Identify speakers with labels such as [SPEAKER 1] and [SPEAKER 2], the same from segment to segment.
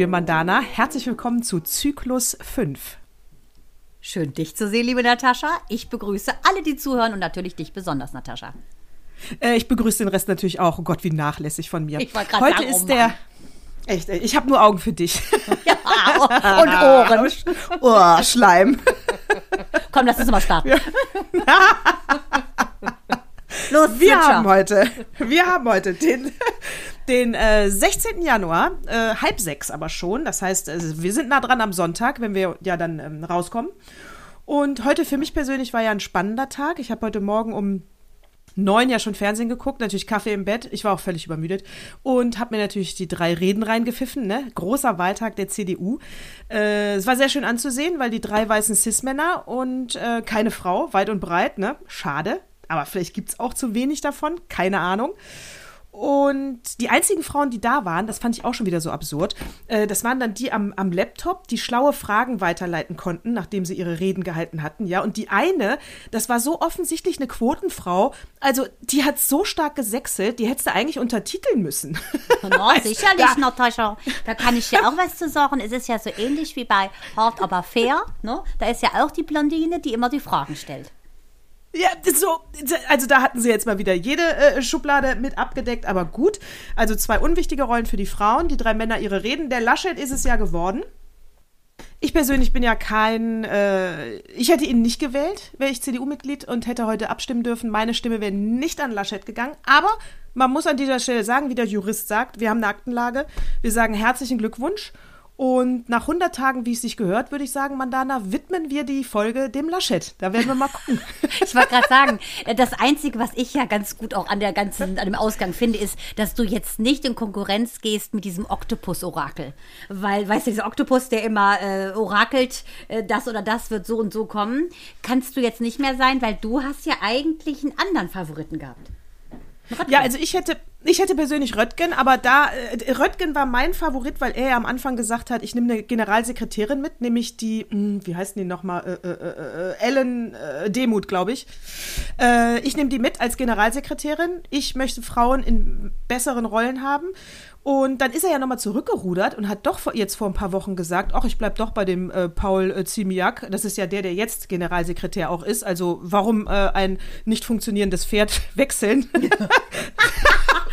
[SPEAKER 1] liebe Mandana. Herzlich willkommen zu Zyklus 5.
[SPEAKER 2] Schön, dich zu sehen, liebe Natascha. Ich begrüße alle, die zuhören und natürlich dich besonders, Natascha.
[SPEAKER 1] Äh, ich begrüße den Rest natürlich auch. Oh Gott, wie nachlässig von mir.
[SPEAKER 2] Ich wollte gerade
[SPEAKER 1] Heute
[SPEAKER 2] sagen, oh
[SPEAKER 1] ist der. Echt, ich habe nur Augen für dich.
[SPEAKER 2] Ja, und Ohren.
[SPEAKER 1] oh, Schleim.
[SPEAKER 2] Komm, lass uns mal starten. Los,
[SPEAKER 1] Wir
[SPEAKER 2] Switcher.
[SPEAKER 1] haben heute, wir haben heute den, den äh, 16. Januar, äh, halb sechs aber schon. Das heißt, also wir sind nah dran am Sonntag, wenn wir ja dann ähm, rauskommen. Und heute für mich persönlich war ja ein spannender Tag. Ich habe heute Morgen um neun ja schon Fernsehen geguckt, natürlich Kaffee im Bett. Ich war auch völlig übermüdet und habe mir natürlich die drei Reden reingepfiffen. Ne? Großer Wahltag der CDU. Äh, es war sehr schön anzusehen, weil die drei weißen Cis-Männer und äh, keine Frau, weit und breit. Ne? Schade, aber vielleicht gibt es auch zu wenig davon, keine Ahnung. Und die einzigen Frauen, die da waren, das fand ich auch schon wieder so absurd, äh, das waren dann die am, am Laptop, die schlaue Fragen weiterleiten konnten, nachdem sie ihre Reden gehalten hatten, ja. Und die eine, das war so offensichtlich eine Quotenfrau, also die hat so stark gesächselt, die hättest du eigentlich untertiteln müssen.
[SPEAKER 2] Na, sicherlich, Natascha. Da kann ich dir auch was zu sagen. Es ist ja so ähnlich wie bei Hart aber fair. Ne? Da ist ja auch die Blondine, die immer die Fragen stellt.
[SPEAKER 1] Ja, so, also da hatten sie jetzt mal wieder jede äh, Schublade mit abgedeckt, aber gut. Also zwei unwichtige Rollen für die Frauen, die drei Männer ihre Reden. Der Laschet ist es ja geworden. Ich persönlich bin ja kein, äh, ich hätte ihn nicht gewählt, wäre ich CDU-Mitglied und hätte heute abstimmen dürfen. Meine Stimme wäre nicht an Laschet gegangen, aber man muss an dieser Stelle sagen, wie der Jurist sagt, wir haben eine Aktenlage, wir sagen herzlichen Glückwunsch und nach 100 Tagen, wie es sich gehört, würde ich sagen, Mandana, widmen wir die Folge dem Laschet. Da werden wir mal gucken.
[SPEAKER 2] Ich wollte gerade sagen, äh, das Einzige, was ich ja ganz gut auch an der ganzen, an dem Ausgang finde, ist, dass du jetzt nicht in Konkurrenz gehst mit diesem Oktopus-Orakel. Weil, weißt du, dieser Oktopus, der immer äh, orakelt, äh, das oder das wird so und so kommen, kannst du jetzt nicht mehr sein, weil du hast ja eigentlich einen anderen Favoriten gehabt.
[SPEAKER 1] Ja, also ich hätte, ich hätte persönlich Röttgen, aber da, äh, Röttgen war mein Favorit, weil er ja am Anfang gesagt hat, ich nehme eine Generalsekretärin mit, nämlich die, mh, wie heißt die nochmal, äh, äh, äh, Ellen äh, Demuth, glaube ich. Äh, ich nehme die mit als Generalsekretärin. Ich möchte Frauen in besseren Rollen haben. Und dann ist er ja nochmal zurückgerudert und hat doch vor, jetzt vor ein paar Wochen gesagt, ach, ich bleib doch bei dem äh, Paul äh, Ziemiak. Das ist ja der, der jetzt Generalsekretär auch ist. Also warum äh, ein nicht funktionierendes Pferd wechseln?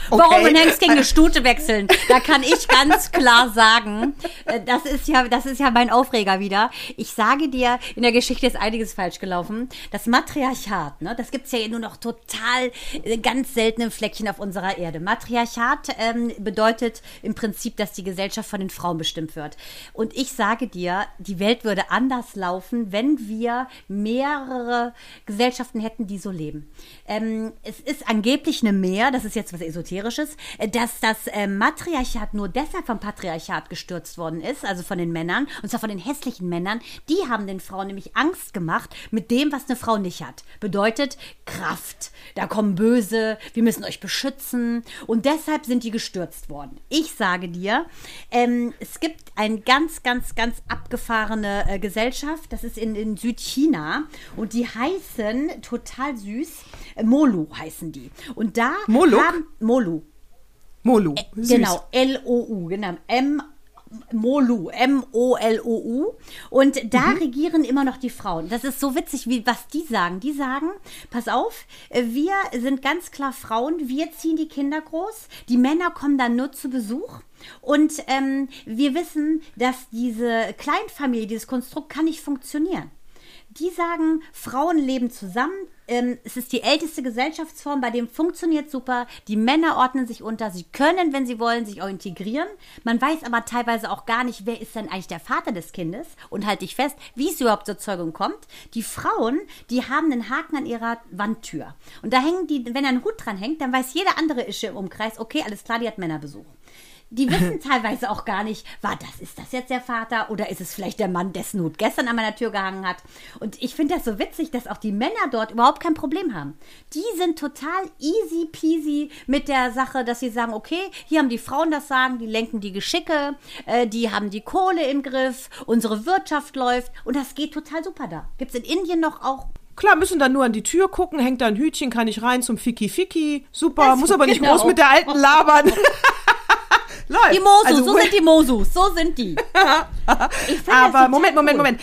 [SPEAKER 2] Warum ein Hengst gegen eine Stute wechseln? Da kann ich ganz klar sagen, äh, das ist ja, das ist ja mein Aufreger wieder. Ich sage dir, in der Geschichte ist einiges falsch gelaufen. Das Matriarchat, ne, das gibt's ja nur noch total äh, ganz seltene Fleckchen auf unserer Erde. Matriarchat ähm, bedeutet im Prinzip, dass die Gesellschaft von den Frauen bestimmt wird. Und ich sage dir, die Welt würde anders laufen, wenn wir mehrere Gesellschaften hätten, die so leben. Ähm, es ist angeblich eine Mehr, das ist jetzt was Esoterisches, äh, dass das äh, Matriarchat nur deshalb vom Patriarchat gestürzt worden ist, also von den Männern, und zwar von den hässlichen Männern. Die haben den Frauen nämlich Angst gemacht mit dem, was eine Frau nicht hat. Bedeutet Kraft. Da kommen Böse, wir müssen euch beschützen. Und deshalb sind die gestürzt worden. Ich sage dir, ähm, es gibt eine ganz, ganz, ganz abgefahrene äh, Gesellschaft. Das ist in, in Südchina. Und die heißen, total süß, äh, Molu heißen die. Und da
[SPEAKER 1] Moluк?
[SPEAKER 2] haben Molu.
[SPEAKER 1] Molu. Süß.
[SPEAKER 2] Genau, L-O-U, genau. M Molu, M-O-L-O-U. Und da regieren immer noch die Frauen. Das ist so witzig, wie was die sagen. Die sagen, pass auf, äh, wir sind ganz klar Frauen, wir ziehen die Kinder groß, die Männer kommen dann nur zu Besuch. Und ähm, wir wissen, dass diese Kleinfamilie, dieses Konstrukt kann nicht funktionieren. Die sagen, Frauen leben zusammen. Ähm, es ist die älteste Gesellschaftsform, bei dem funktioniert super. Die Männer ordnen sich unter. Sie können, wenn sie wollen, sich auch integrieren. Man weiß aber teilweise auch gar nicht, wer ist denn eigentlich der Vater des Kindes. Und halt dich fest, wie es überhaupt zur Zeugung kommt. Die Frauen, die haben einen Haken an ihrer Wandtür. Und da hängen die, wenn ein Hut dran hängt, dann weiß jeder andere Ische im Umkreis, okay, alles klar, die hat Männerbesuch. Die wissen teilweise auch gar nicht, war das, ist das jetzt der Vater oder ist es vielleicht der Mann, dessen Hut gestern an meiner Tür gehangen hat. Und ich finde das so witzig, dass auch die Männer dort überhaupt kein Problem haben. Die sind total easy peasy mit der Sache, dass sie sagen, okay, hier haben die Frauen das Sagen, die lenken die Geschicke, äh, die haben die Kohle im Griff, unsere Wirtschaft läuft und das geht total super da. Gibt es in Indien noch auch
[SPEAKER 1] Klar, müssen dann nur an die Tür gucken, hängt da ein Hütchen, kann ich rein zum Ficky Ficky. Super,
[SPEAKER 2] Das-
[SPEAKER 1] muss aber nicht
[SPEAKER 2] genau.
[SPEAKER 1] groß mit der alten labern. Läuft.
[SPEAKER 2] Die Mosus,
[SPEAKER 1] Also,
[SPEAKER 2] so sind die Mosus, so sind die.
[SPEAKER 1] Aber
[SPEAKER 2] total
[SPEAKER 1] Moment, Moment,
[SPEAKER 2] cool.
[SPEAKER 1] Moment.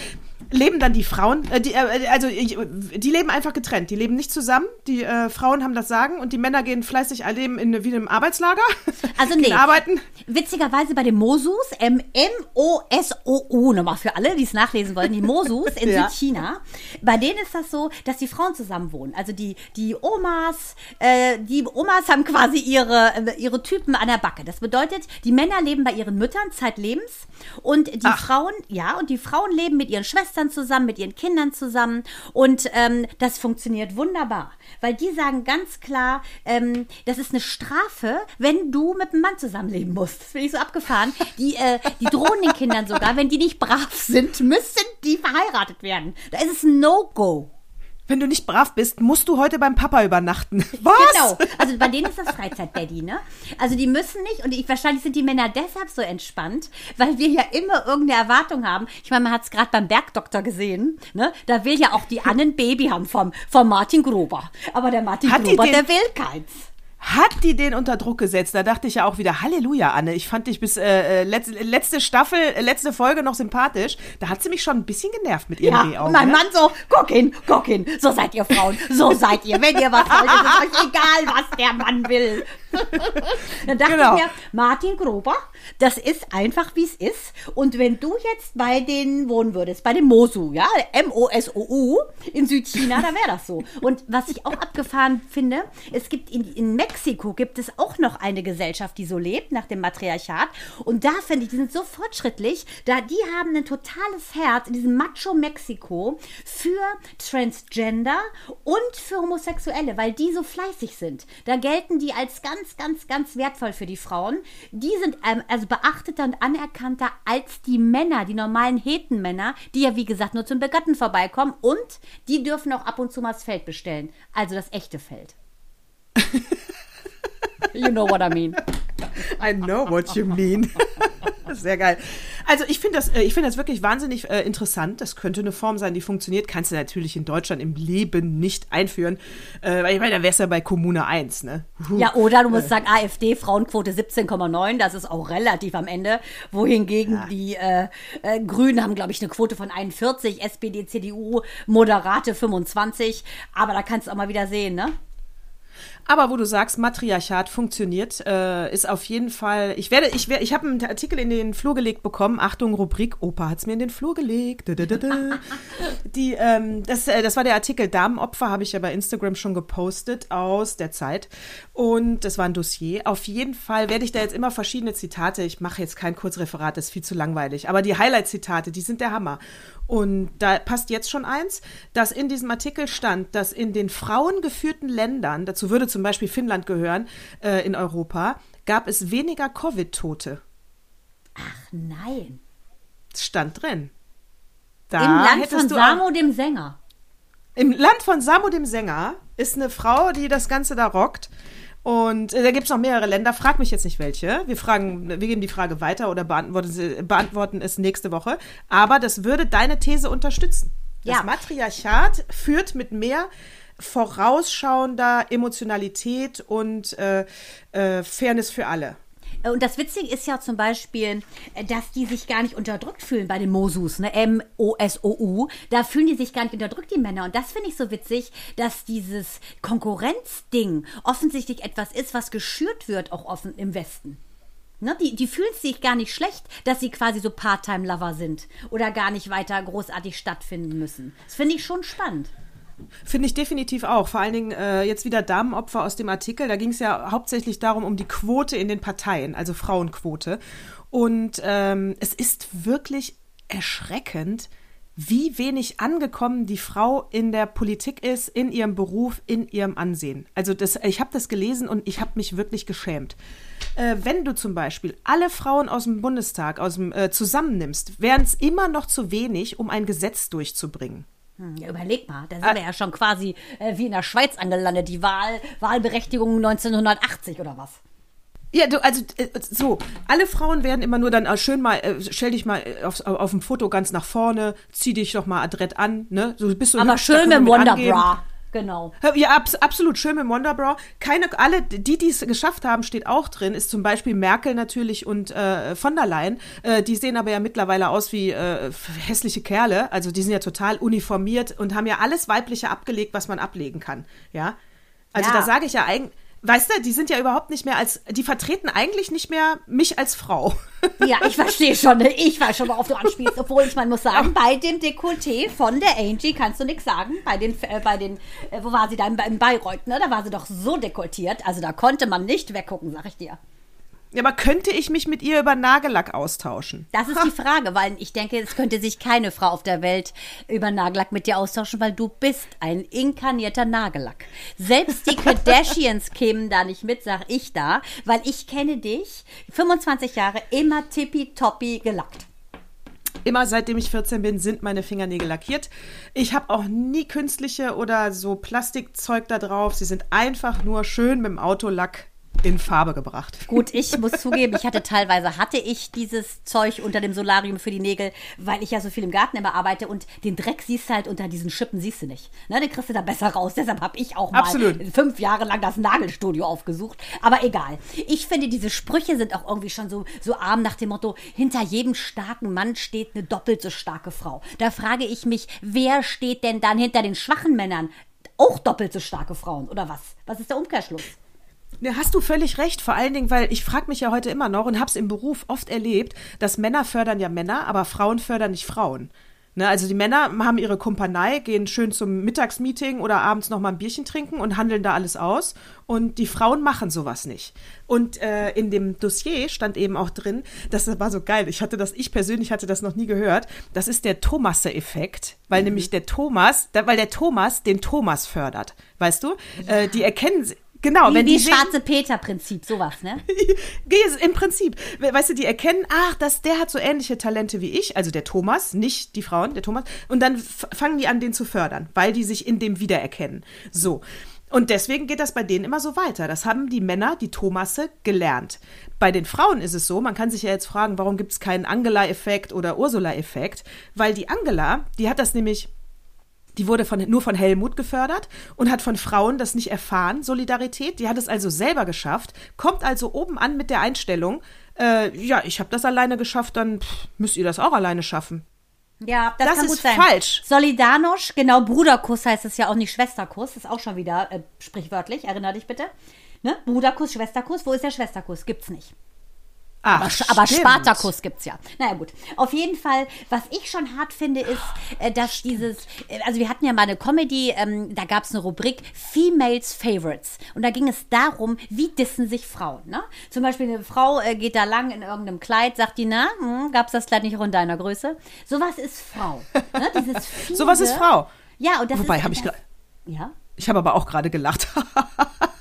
[SPEAKER 1] Leben dann die Frauen, äh, die, äh, also die leben einfach getrennt, die leben nicht zusammen. Die äh, Frauen haben das Sagen und die Männer gehen fleißig leben in, wie in einem Arbeitslager.
[SPEAKER 2] Also nee.
[SPEAKER 1] arbeiten.
[SPEAKER 2] Witzigerweise bei den Mosus, M-O-S-O-U, nochmal für alle, die es nachlesen wollen, die Mosus in
[SPEAKER 1] Ja.
[SPEAKER 2] Südchina, bei denen ist das so, dass die Frauen zusammen wohnen. Also die, die Omas, äh, die Omas haben quasi ihre, äh, ihre Typen an der Backe. Das bedeutet, die Männer leben bei ihren Müttern zeitlebens und die Frauen, ja, und die Frauen leben mit ihren Schwestern zusammen, mit ihren Kindern zusammen und ähm, das funktioniert wunderbar, weil die sagen ganz klar, ähm, das ist eine Strafe, wenn du mit einem Mann zusammenleben musst. Das finde ich so abgefahren. Die, äh, die drohen den Kindern sogar, wenn die nicht brav sind, müssen die verheiratet werden. Da ist es ein No-Go.
[SPEAKER 1] Wenn du nicht brav bist, musst du heute beim Papa übernachten. Was?
[SPEAKER 2] Genau. Also bei denen ist das Freizeit-Daddy, ne? Also die müssen nicht, und ich, wahrscheinlich sind die Männer deshalb so entspannt, weil wir ja immer irgendeine Erwartung haben. Ich meine, man hat es gerade beim Bergdoktor gesehen, ne? Da will ja auch die Anne ein Baby haben vom, vom Martin Gruber. Aber der Martin
[SPEAKER 1] Hat die
[SPEAKER 2] Gruber, der will keins.
[SPEAKER 1] Hat die den unter Druck gesetzt? Da dachte ich ja auch wieder, Halleluja, Anne. Ich fand dich bis äh, äh, letz, letzte Staffel, äh, letzte Folge noch sympathisch. Da hat sie mich schon ein bisschen genervt mit ihren
[SPEAKER 2] Ja, und mein
[SPEAKER 1] ne?
[SPEAKER 2] Mann so, guck hin, guck hin. So seid ihr Frauen, so seid ihr. Wenn ihr was wollt, ist euch egal, was der Mann will. Dann dachte
[SPEAKER 1] Genau.
[SPEAKER 2] ich mir, Martin Gruber, das ist einfach, wie es ist. Und wenn du jetzt bei den wohnen würdest, bei dem Mosu, ja, M-O-S-O-U in Südchina, da wäre das so. Und was ich auch abgefahren finde, es gibt in, in Mexiko gibt es auch noch eine Gesellschaft, die so lebt, nach dem Matriarchat. Und da finde ich, die sind so fortschrittlich, da die haben ein totales Herz in diesem Macho Mexiko für Transgender und für Homosexuelle, weil die so fleißig sind. Da gelten die als ganz, ganz, ganz wertvoll für die Frauen. Die sind ähm, also beachteter und anerkannter als die Männer, die normalen Hetenmänner, die ja wie gesagt nur zum Begatten vorbeikommen und die dürfen auch ab und zu mal das Feld bestellen. Also das echte Feld. you know what I mean.
[SPEAKER 1] I know what you mean. Sehr geil. Also ich finde das, äh, ich finde das wirklich wahnsinnig äh, interessant. Das könnte eine Form sein, die funktioniert. Kannst du natürlich in Deutschland im Leben nicht einführen. Äh, weil ich meine, da wär's ja bei Kommune 1, ne?
[SPEAKER 2] Ja, oder du musst sagen, AfD, Frauenquote 17,9, das ist auch relativ am Ende. Wohingegen die äh, äh, Grünen haben, glaube ich, eine Quote von 41, SPD, CDU, moderate 25. Aber da kannst du auch mal wieder sehen, ne?
[SPEAKER 1] Aber wo du sagst, Matriarchat funktioniert, äh, ist auf jeden Fall. Ich werde, ich werde, ich habe einen Artikel in den Flur gelegt bekommen. Achtung, Rubrik, Opa hat's mir in den Flur gelegt. Die, ähm, das, äh, das war der Artikel Damenopfer, habe ich ja bei Instagram schon gepostet aus der Zeit. Und das war ein Dossier. Auf jeden Fall werde ich da jetzt immer verschiedene Zitate. Ich mache jetzt kein Kurzreferat, das ist viel zu langweilig. Aber die Highlight-Zitate, die sind der Hammer. Und da passt jetzt schon eins, dass in diesem Artikel stand, dass in den frauengeführten Ländern, dazu würde zum Beispiel Finnland gehören, äh, in Europa, gab es weniger Covid-Tote.
[SPEAKER 2] Ach nein.
[SPEAKER 1] Das stand drin. Da
[SPEAKER 2] Im Land von
[SPEAKER 1] du
[SPEAKER 2] Samo, dem Sänger.
[SPEAKER 1] Im Land von Samu dem Sänger ist eine Frau, die das Ganze da rockt. Und äh, da gibt es noch mehrere Länder. Frag mich jetzt nicht welche. Wir fragen, wir geben die Frage weiter oder beantworten, sie, beantworten es nächste Woche. Aber das würde deine These unterstützen. Das
[SPEAKER 2] Ja.
[SPEAKER 1] Matriarchat führt mit mehr vorausschauender Emotionalität und äh, äh, Fairness für alle.
[SPEAKER 2] Und das Witzige ist ja zum Beispiel, äh, dass die sich gar nicht unterdrückt fühlen bei den Mosus, ne? M-O-S-O-U. Da fühlen die sich gar nicht unterdrückt, die Männer. Und das finde ich so witzig, dass dieses Konkurrenzding offensichtlich etwas ist, was geschürt wird, auch offen im Westen. Ne? Die, die fühlen sich gar nicht schlecht, dass sie quasi so Part-Time-Lover sind oder gar nicht weiter großartig stattfinden müssen. Das finde ich schon spannend.
[SPEAKER 1] Finde ich definitiv auch. Vor allen Dingen äh, jetzt wieder Damenopfer aus dem Artikel. Da ging es ja hauptsächlich darum, um die Quote in den Parteien, also Frauenquote. Und ähm, es ist wirklich erschreckend, wie wenig angekommen die Frau in der Politik ist, in ihrem Beruf, in ihrem Ansehen. Also das, ich habe das gelesen und ich habe mich wirklich geschämt. Äh, wenn du zum Beispiel alle Frauen aus dem Bundestag aus dem, äh, zusammennimmst, wären es immer noch zu wenig, um ein Gesetz durchzubringen.
[SPEAKER 2] Hm, Ja, überleg mal, da sind wir ja schon quasi äh, wie in der Schweiz angelandet, die Wahl, Wahlberechtigung 1980 oder was.
[SPEAKER 1] Ja, du, also äh, so, alle Frauen werden immer nur dann äh, schön mal, äh, stell dich mal äh, aufs, auf dem Foto ganz nach vorne, zieh dich doch mal adrett an, ne? So bist du
[SPEAKER 2] Aber
[SPEAKER 1] hübsch, da
[SPEAKER 2] schön mit
[SPEAKER 1] angeben.
[SPEAKER 2] Wonderbra. Genau.
[SPEAKER 1] Ja, abs absolut schön mit Wonderbra. Keine, alle, die, die es geschafft haben, steht auch drin, ist zum Beispiel Merkel natürlich und äh, von der Leyen. Äh, die sehen aber ja mittlerweile aus wie äh, hässliche Kerle. Also die sind ja total uniformiert und haben ja alles Weibliche abgelegt, was man ablegen kann. Ja. Also
[SPEAKER 2] Ja.
[SPEAKER 1] da sage ich ja eigentlich, weißt du, die sind ja überhaupt nicht mehr als, die vertreten eigentlich nicht mehr mich als Frau.
[SPEAKER 2] Ja, ich verstehe schon. ne? Ich weiß schon, worauf du anspielst. Obwohl ich mal muss sagen, bei dem Dekolleté von der Angie kannst du nichts sagen. Bei den, äh, bei den, äh, wo war sie da? In Bayreuth, ne? Da war sie doch so dekoltiert. Also da konnte man nicht weggucken, sag ich dir.
[SPEAKER 1] Ja, aber könnte ich mich mit ihr über Nagellack austauschen?
[SPEAKER 2] Das ist die Frage, weil ich denke, es könnte sich keine Frau auf der Welt über Nagellack mit dir austauschen, weil du bist ein inkarnierter Nagellack. Selbst die Kardashians kämen da nicht mit, sag ich da, weil ich kenne dich 25 Jahre immer tippitoppi gelackt.
[SPEAKER 1] Immer seitdem ich 14 bin, sind meine Fingernägel lackiert. Ich habe auch nie künstliche oder so Plastikzeug da drauf. Sie sind einfach nur schön mit dem Autolack in Farbe gebracht.
[SPEAKER 2] Gut, ich muss zugeben, ich hatte teilweise hatte ich dieses Zeug unter dem Solarium für die Nägel, weil ich ja so viel im Garten immer arbeite und den Dreck siehst du halt unter diesen Schippen siehst du nicht. Ne, den kriegst du da besser raus. Deshalb habe ich auch mal
[SPEAKER 1] Absolut.
[SPEAKER 2] fünf Jahre lang das Nagelstudio aufgesucht. Aber egal. Ich finde, diese Sprüche sind auch irgendwie schon so, so arm nach dem Motto, hinter jedem starken Mann steht eine doppelt so starke Frau. Da frage ich mich, wer steht denn dann hinter den schwachen Männern? Auch doppelt so starke Frauen, oder was? Was ist der Umkehrschluss?
[SPEAKER 1] Ne, hast du völlig recht. Vor allen Dingen, weil ich frage mich ja heute immer noch und habe es im Beruf oft erlebt, dass Männer fördern ja Männer, aber Frauen fördern nicht Frauen. Ne, also die Männer haben ihre Kumpanei, gehen schön zum Mittagsmeeting oder abends noch mal ein Bierchen trinken und handeln da alles aus. Und die Frauen machen sowas nicht. Und äh, in dem Dossier stand eben auch drin, das war so geil. Ich hatte das, ich persönlich hatte das noch nie gehört. Das ist der Thomasse-Effekt, weil
[SPEAKER 2] Mhm.
[SPEAKER 1] nämlich der Thomas, weil der Thomas den Thomas fördert. Weißt du? Äh, die erkennen, genau,
[SPEAKER 2] Wie,
[SPEAKER 1] wenn
[SPEAKER 2] wie
[SPEAKER 1] die
[SPEAKER 2] Schwarze Peter-Prinzip, sowas, ne?
[SPEAKER 1] Im Prinzip, we- weißt du, die erkennen, ach, das, der hat so ähnliche Talente wie ich, also der Thomas, nicht die Frauen, der Thomas, und dann fangen die an, den zu fördern, weil die sich in dem wiedererkennen. So. Und deswegen geht das bei denen immer so weiter. Das haben die Männer, die Thomasse, gelernt. Bei den Frauen ist es so, man kann sich ja jetzt fragen, warum gibt es keinen Angela-Effekt oder Ursula-Effekt? Weil die Angela, die hat das nämlich die wurde von, nur von Helmut gefördert und hat von Frauen das nicht erfahren, Solidarität. Die hat es also selber geschafft, kommt also oben an mit der Einstellung, äh, ja, ich habe das alleine geschafft, dann pff, müsst ihr das auch alleine schaffen.
[SPEAKER 2] Ja, das,
[SPEAKER 1] Das
[SPEAKER 2] kann
[SPEAKER 1] ist
[SPEAKER 2] gut sein.
[SPEAKER 1] falsch.
[SPEAKER 2] Solidarność, genau, Bruderkuss heißt es ja auch nicht Schwesterkuss, ist auch schon wieder äh, sprichwörtlich, erinner dich bitte. Ne? Bruderkuss, Schwesterkuss, wo ist der Schwesterkuss? Gibt's nicht.
[SPEAKER 1] Ach,
[SPEAKER 2] Aber,
[SPEAKER 1] stimmt.
[SPEAKER 2] Spartakus gibt's ja. Naja, gut. Auf jeden Fall, was ich schon hart finde, ist, äh, dass dieses, äh, also wir hatten ja mal eine Comedy, ähm, da gab's eine Rubrik Females Favorites. Und da ging es darum, wie dissen sich Frauen. Ne? Zum Beispiel eine Frau äh, geht da lang in irgendeinem Kleid, sagt die, na, hm, gab's das Kleid nicht auch in deiner Größe? Sowas ist Frau. Ne? Dieses fiese,
[SPEAKER 1] Sowas ist Frau.
[SPEAKER 2] Ja, und das
[SPEAKER 1] Wobei,
[SPEAKER 2] ist.
[SPEAKER 1] hab ich
[SPEAKER 2] das,
[SPEAKER 1] gra-
[SPEAKER 2] Ja.
[SPEAKER 1] Ich habe aber auch gerade gelacht.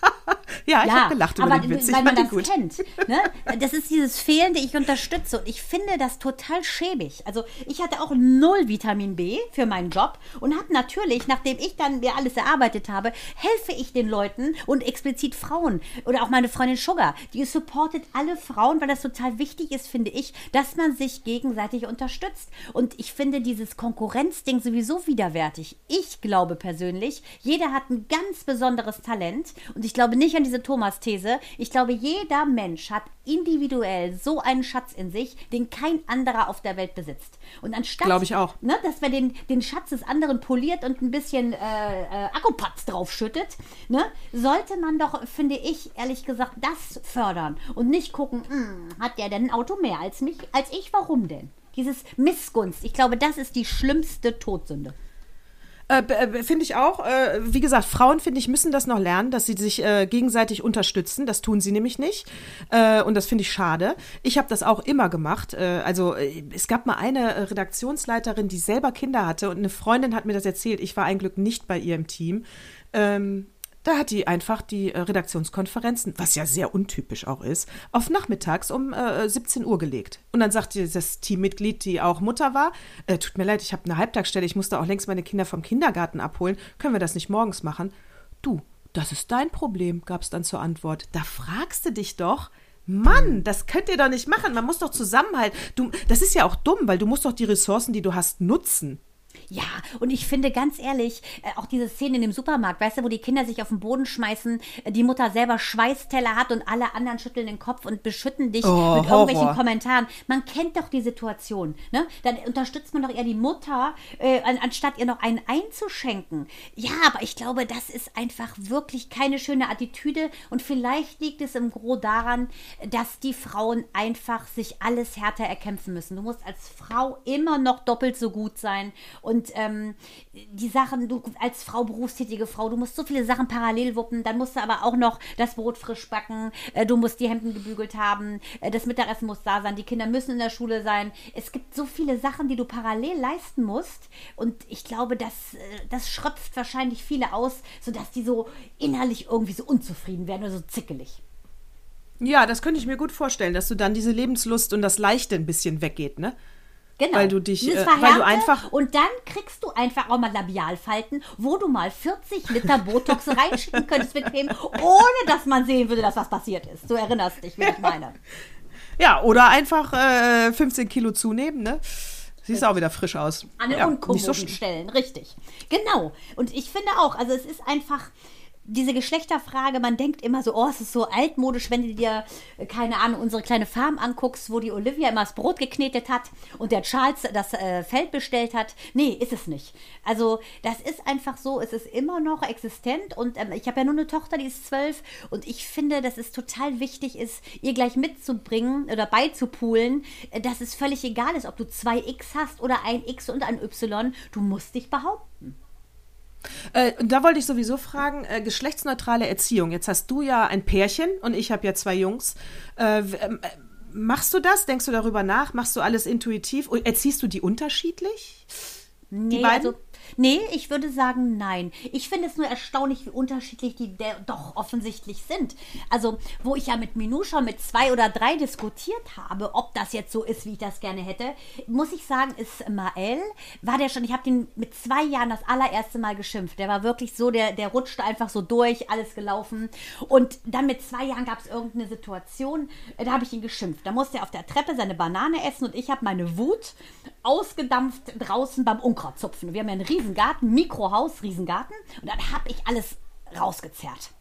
[SPEAKER 1] ja, ich
[SPEAKER 2] Ja,
[SPEAKER 1] habe gelacht über
[SPEAKER 2] aber
[SPEAKER 1] den Witz. Ich
[SPEAKER 2] weil man das
[SPEAKER 1] gut.
[SPEAKER 2] kennt. Ne? Das ist dieses fehlende, ich unterstütze. Und ich finde das total schäbig. Also ich hatte auch null Vitamin B für meinen Job und habe natürlich, nachdem ich dann mir alles erarbeitet habe, helfe ich den Leuten und explizit Frauen. Oder auch meine Freundin Sugar, die supportet alle Frauen, weil das total wichtig ist, finde ich, dass man sich gegenseitig unterstützt. Und ich finde dieses Konkurrenzding sowieso widerwärtig. Ich glaube persönlich, jeder hat ein ganz besonderes Talent und ich glaube nicht an diese Thomas-These. Ich glaube, jeder Mensch hat individuell so einen Schatz in sich, den kein anderer auf der Welt besitzt. Und anstatt,
[SPEAKER 1] Glaube ich auch.
[SPEAKER 2] Ne, dass man den, den Schatz des anderen poliert und ein bisschen äh, äh, Akkupatz draufschüttet, ne, sollte man doch, finde ich, ehrlich gesagt, das fördern und nicht gucken, hm, hat der denn ein Auto mehr als mich, als ich, warum denn? Dieses Missgunst, ich glaube, das ist die schlimmste Todsünde.
[SPEAKER 1] Äh, äh, finde ich auch. Äh, wie gesagt, Frauen, finde ich, müssen das noch lernen, dass sie sich äh, gegenseitig unterstützen. Das tun sie nämlich nicht. Äh, und das finde ich schade. Ich habe das auch immer gemacht. Äh, also es gab mal eine Redaktionsleiterin, die selber Kinder hatte und eine Freundin hat mir das erzählt. Ich war ein Glück nicht bei ihr im Team. Ähm, da hat die einfach die äh, Redaktionskonferenzen, was ja sehr untypisch auch ist, auf nachmittags um äh, 17 Uhr gelegt. Und dann sagte das Teammitglied, die auch Mutter war, äh, tut mir leid, ich habe eine Halbtagsstelle, ich musste auch längst meine Kinder vom Kindergarten abholen. Können wir das nicht morgens machen? Du, das ist dein Problem, gab es dann zur Antwort. Da fragst du dich doch, Mann, das könnt ihr doch nicht machen. Man muss doch zusammenhalten. Du, das ist ja auch dumm, weil du musst doch die Ressourcen, die du hast, nutzen.
[SPEAKER 2] Ja, und ich finde ganz ehrlich, äh, auch diese Szene in dem Supermarkt, weißt du, wo die Kinder sich auf den Boden schmeißen, äh, die Mutter selber Schweißteller hat und alle anderen schütteln den Kopf und beschütten dich
[SPEAKER 1] Oh,
[SPEAKER 2] mit irgendwelchen
[SPEAKER 1] Horror.
[SPEAKER 2] Kommentaren. Man kennt doch die Situation, ne? Dann unterstützt man doch eher die Mutter, äh, an, anstatt ihr noch einen einzuschenken. Ja, aber ich glaube, das ist einfach wirklich keine schöne Attitüde und vielleicht liegt es im Gros daran, dass die Frauen einfach sich alles härter erkämpfen müssen. Du musst als Frau immer noch doppelt so gut sein und ähm, die Sachen, du als Frau, berufstätige Frau, du musst so viele Sachen parallel wuppen, dann musst du aber auch noch das Brot frisch backen, äh, du musst die Hemden gebügelt haben, äh, das Mittagessen muss da sein, die Kinder müssen in der Schule sein. Es gibt so viele Sachen, die du parallel leisten musst und ich glaube, das, äh, das schröpft wahrscheinlich viele aus, sodass die so innerlich irgendwie so unzufrieden werden oder so zickelig.
[SPEAKER 1] Ja, das könnte ich mir gut vorstellen, dass du dann diese Lebenslust und das Leichte ein bisschen weggeht, ne?
[SPEAKER 2] Genau.
[SPEAKER 1] Weil du dich, äh, weil du einfach-
[SPEAKER 2] Und dann kriegst du einfach auch mal Labialfalten, wo du mal 40 Liter Botox reinschicken könntest bequem, ohne dass man sehen würde, dass was passiert ist. Du erinnerst dich, wie ich meine.
[SPEAKER 1] Ja, oder einfach äh, 15 Kilo zunehmen, ne? Siehst auch wieder frisch aus.
[SPEAKER 2] An den
[SPEAKER 1] ja,
[SPEAKER 2] unkommoden
[SPEAKER 1] so
[SPEAKER 2] Stellen, richtig. Genau. Und ich finde auch, also es ist einfach diese Geschlechterfrage, man denkt immer so, oh, es ist so altmodisch, wenn du dir, äh, keine Ahnung, unsere kleine Farm anguckst, wo die Olivia immer das Brot geknetet hat und der Charles das äh, Feld bestellt hat. Nee, ist es nicht. Also das ist einfach so, es ist immer noch existent und ähm, ich habe ja nur eine Tochter, die ist zwölf und ich finde, dass es total wichtig ist, ihr gleich mitzubringen oder beizupulen, äh, dass es völlig egal ist, ob du zwei X hast oder ein X und ein Y, du musst dich behaupten.
[SPEAKER 1] Äh, und da wollte ich sowieso fragen, äh, geschlechtsneutrale Erziehung. Jetzt hast du ja ein Pärchen und ich habe ja zwei Jungs. Äh, ähm, äh, machst du das? Denkst du darüber nach? Machst du alles intuitiv? Erziehst du die unterschiedlich?
[SPEAKER 2] Nee,
[SPEAKER 1] beiden?
[SPEAKER 2] also, nee, ich würde sagen nein. Ich finde es nur erstaunlich, wie unterschiedlich die doch offensichtlich sind. Also, wo ich ja mit schon mit zwei oder drei diskutiert habe, ob das jetzt so ist, wie ich das gerne hätte, muss ich sagen, ist Mael, war der schon, ich habe den mit zwei Jahren das allererste Mal geschimpft. Der war wirklich so, der, der rutschte einfach so durch, alles gelaufen. Und dann mit zwei Jahren gab es irgendeine Situation, da habe ich ihn geschimpft. Da musste er auf der Treppe seine Banane essen und ich habe meine Wut ausgedampft draußen beim Unkrautzupfen. Wir haben ja einen Riesengarten, Mikrohaus, Riesengarten. Und dann habe ich alles rausgezerrt.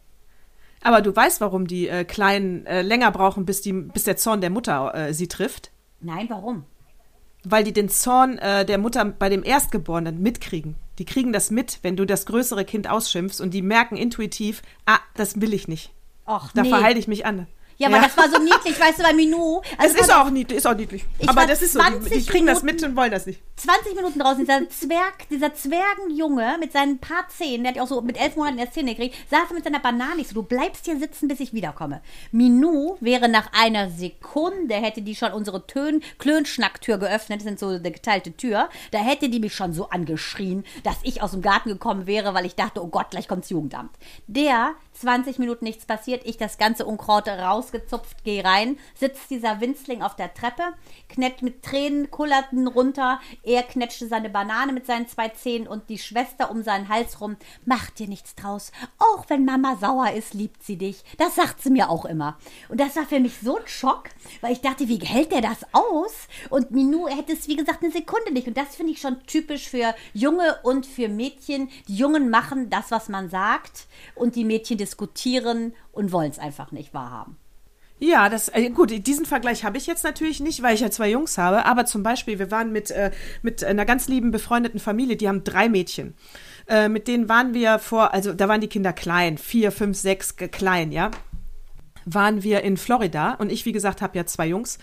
[SPEAKER 1] Aber du weißt, warum die äh, Kleinen äh, länger brauchen, bis, die, bis der Zorn der Mutter äh, sie trifft?
[SPEAKER 2] Nein, warum?
[SPEAKER 1] Weil die den Zorn äh, der Mutter bei dem Erstgeborenen mitkriegen. Die kriegen das mit, wenn du das größere Kind ausschimpfst und die merken intuitiv, ah, das will ich nicht.
[SPEAKER 2] Och,
[SPEAKER 1] Da
[SPEAKER 2] nee.
[SPEAKER 1] verhalte ich mich an.
[SPEAKER 2] Ja, aber das war so niedlich, weißt du, bei Minou.
[SPEAKER 1] Es
[SPEAKER 2] Also
[SPEAKER 1] ist
[SPEAKER 2] pass auf,
[SPEAKER 1] auch niedlich, ist auch niedlich.
[SPEAKER 2] Ich
[SPEAKER 1] Aber das ist so, die, die
[SPEAKER 2] 20
[SPEAKER 1] kriegen das
[SPEAKER 2] Minuten-
[SPEAKER 1] mit und wollen das nicht.
[SPEAKER 2] 20 Minuten draußen, dieser Zwerg, dieser Zwergenjunge mit seinen paar Zähnen, der hat ja auch so mit elf Monaten erst Zähne gekriegt, saß mit seiner Banane. Ich so, du bleibst hier sitzen, bis ich wiederkomme. Minou wäre nach einer Sekunde, hätte die schon unsere Tön Klönschnacktür geöffnet, das sind so eine geteilte Tür, da hätte die mich schon so angeschrien, dass ich aus dem Garten gekommen wäre, weil ich dachte, oh Gott, gleich kommt's Jugendamt. Der, 20 Minuten nichts passiert, ich das ganze Unkraut rausgezupft, gehe rein, sitzt dieser Winzling auf der Treppe, knett mit Tränen, kullerten runter, er knetschte seine Banane mit seinen zwei Zähnen und die Schwester um seinen Hals rum, mach dir nichts draus, auch wenn Mama sauer ist, liebt sie dich, das sagt sie mir auch immer. Und das war für mich so ein Schock, weil ich dachte, wie hält der das aus? Und Minou hätte es, wie gesagt, eine Sekunde nicht. Und das finde ich schon typisch für Junge und für Mädchen. Die Jungen machen das, was man sagt und die Mädchen diskutieren und wollen es einfach nicht wahrhaben.
[SPEAKER 1] Ja, das äh, gut, diesen Vergleich habe ich jetzt natürlich nicht, weil ich ja zwei Jungs habe, aber zum Beispiel, wir waren mit, äh, mit einer ganz lieben befreundeten Familie, die haben drei Mädchen. Äh, mit denen waren wir vor, also da waren die Kinder klein, vier, fünf, sechs klein, ja. Waren wir in Florida und ich, wie gesagt, habe ja zwei Jungs.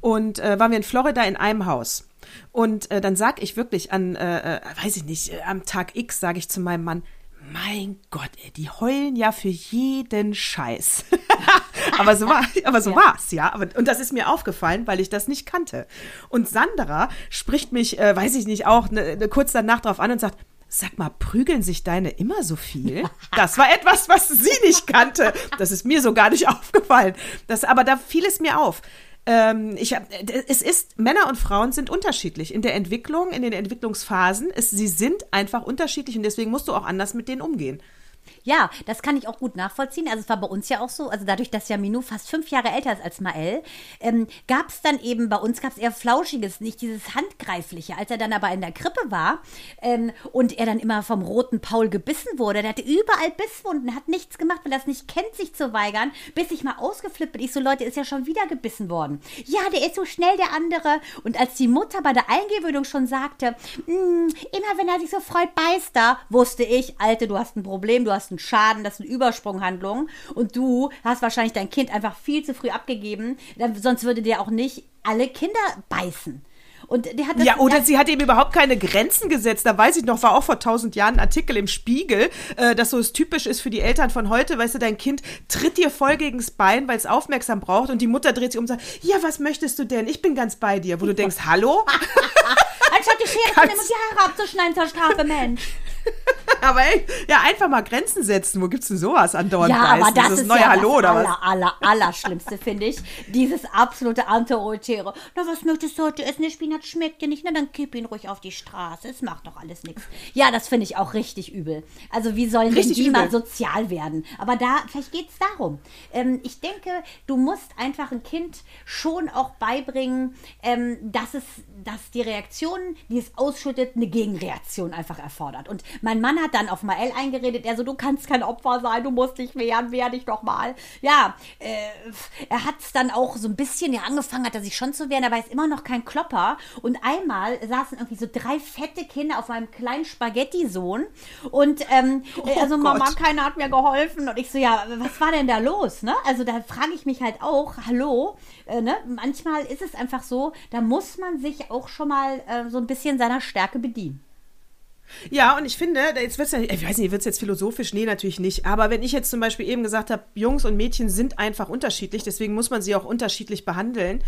[SPEAKER 1] Und äh, waren wir in Florida in einem Haus. Und äh, dann sag ich wirklich an, äh, weiß ich nicht, am Tag X sage ich zu meinem Mann, mein Gott, ey, die heulen ja für jeden Scheiß. aber so war, aber so
[SPEAKER 2] Ja.
[SPEAKER 1] war's, ja. Aber, und das ist mir aufgefallen, weil ich das nicht kannte. Und Sandra spricht mich, äh, weiß ich nicht, auch ne, ne, kurz danach drauf an und sagt, Sag mal, prügeln sich deine immer so viel? Das war etwas, was sie nicht kannte. Das ist mir so gar nicht aufgefallen. Das, aber da fiel es mir auf. Ähm, ich hab, es ist, Männer und Frauen sind unterschiedlich in der Entwicklung, in den Entwicklungsphasen. Es, sie sind einfach unterschiedlich und deswegen musst du auch anders mit denen umgehen.
[SPEAKER 2] Ja, das kann ich auch gut nachvollziehen. Also es war bei uns ja auch so, also dadurch, dass ja Minou fast fünf Jahre älter ist als Mael, ähm, gab es dann eben, bei uns gab es eher Flauschiges, nicht dieses Handgreifliche. Als er dann aber in der Krippe war ähm, und er dann immer vom roten Paul gebissen wurde, der hatte überall Bisswunden, hat nichts gemacht, weil er das nicht kennt, sich zu weigern, bis ich mal ausgeflippt bin. Ich so, Leute, ist ja schon wieder gebissen worden. Ja, der ist so schnell, der andere. Und als die Mutter bei der Eingewöhnung schon sagte, "Mm, immer wenn er sich so freut, beißt er, wusste ich, Alte, du hast ein Problem, du hast einen Schaden, das sind Übersprunghandlungen und du hast wahrscheinlich dein Kind einfach viel zu früh abgegeben, sonst würde der auch nicht alle Kinder beißen. Und der hat das,
[SPEAKER 1] Ja, oder
[SPEAKER 2] der-
[SPEAKER 1] sie hat eben überhaupt keine Grenzen gesetzt. Da weiß ich noch, war auch vor tausend Jahren ein Artikel im Spiegel, äh, dass so es typisch ist für die Eltern von heute. Weißt du, dein Kind tritt dir voll gegens Bein, weil es aufmerksam braucht und die Mutter dreht sich um und sagt, ja, was möchtest du denn? Ich bin ganz bei dir. Wo du denkst, hallo?
[SPEAKER 2] anstatt die Schere zu nehmen und die Haare abzuschneiden zur Strafe, Mensch.
[SPEAKER 1] Aber ey, ja, einfach mal Grenzen setzen. Wo gibt's denn sowas andauernd
[SPEAKER 2] Ja,
[SPEAKER 1] beißen?
[SPEAKER 2] aber das,
[SPEAKER 1] das
[SPEAKER 2] ist
[SPEAKER 1] neue
[SPEAKER 2] ja
[SPEAKER 1] Hallo
[SPEAKER 2] das aller, aller, aller Schlimmste, finde ich. Dieses absolute Antioritäre. Na, was möchtest du heute essen? Der Spinat schmeckt dir nicht. Na, dann kipp ihn ruhig auf die Straße. Es macht doch alles nichts. Ja, das finde ich auch richtig übel. Also, wie sollen denn
[SPEAKER 1] Richtig
[SPEAKER 2] die
[SPEAKER 1] übel.
[SPEAKER 2] mal sozial werden? Aber da, vielleicht geht es darum. Ähm, ich denke, du musst einfach ein Kind schon auch beibringen, ähm, dass es, dass die Reaktion, die es ausschüttet, eine Gegenreaktion einfach erfordert. Und mein Mann hat dann auf Mael eingeredet, er so, du kannst kein Opfer sein, du musst dich wehren, wehr dich doch mal. Ja, äh, er hat es dann auch so ein bisschen, ja, angefangen hat er sich schon zu wehren, aber er ist immer noch kein Klopper. Und einmal saßen irgendwie so drei fette Kinder auf meinem kleinen Spaghetti-Sohn und ähm, also Mama,
[SPEAKER 1] Gott.
[SPEAKER 2] keiner hat mir geholfen. Und ich so, ja, was war denn da los? Ne? Also da frage ich mich halt auch, hallo, äh, ne? manchmal ist es einfach so, da muss man sich auch schon mal äh, so ein bisschen seiner Stärke bedienen.
[SPEAKER 1] Ja, und ich finde, jetzt wird's ja, ich weiß nicht, wird's jetzt philosophisch? Nee, natürlich nicht. Aber wenn ich jetzt zum Beispiel eben gesagt habe, Jungs und Mädchen sind einfach unterschiedlich, deswegen muss man sie auch unterschiedlich behandeln.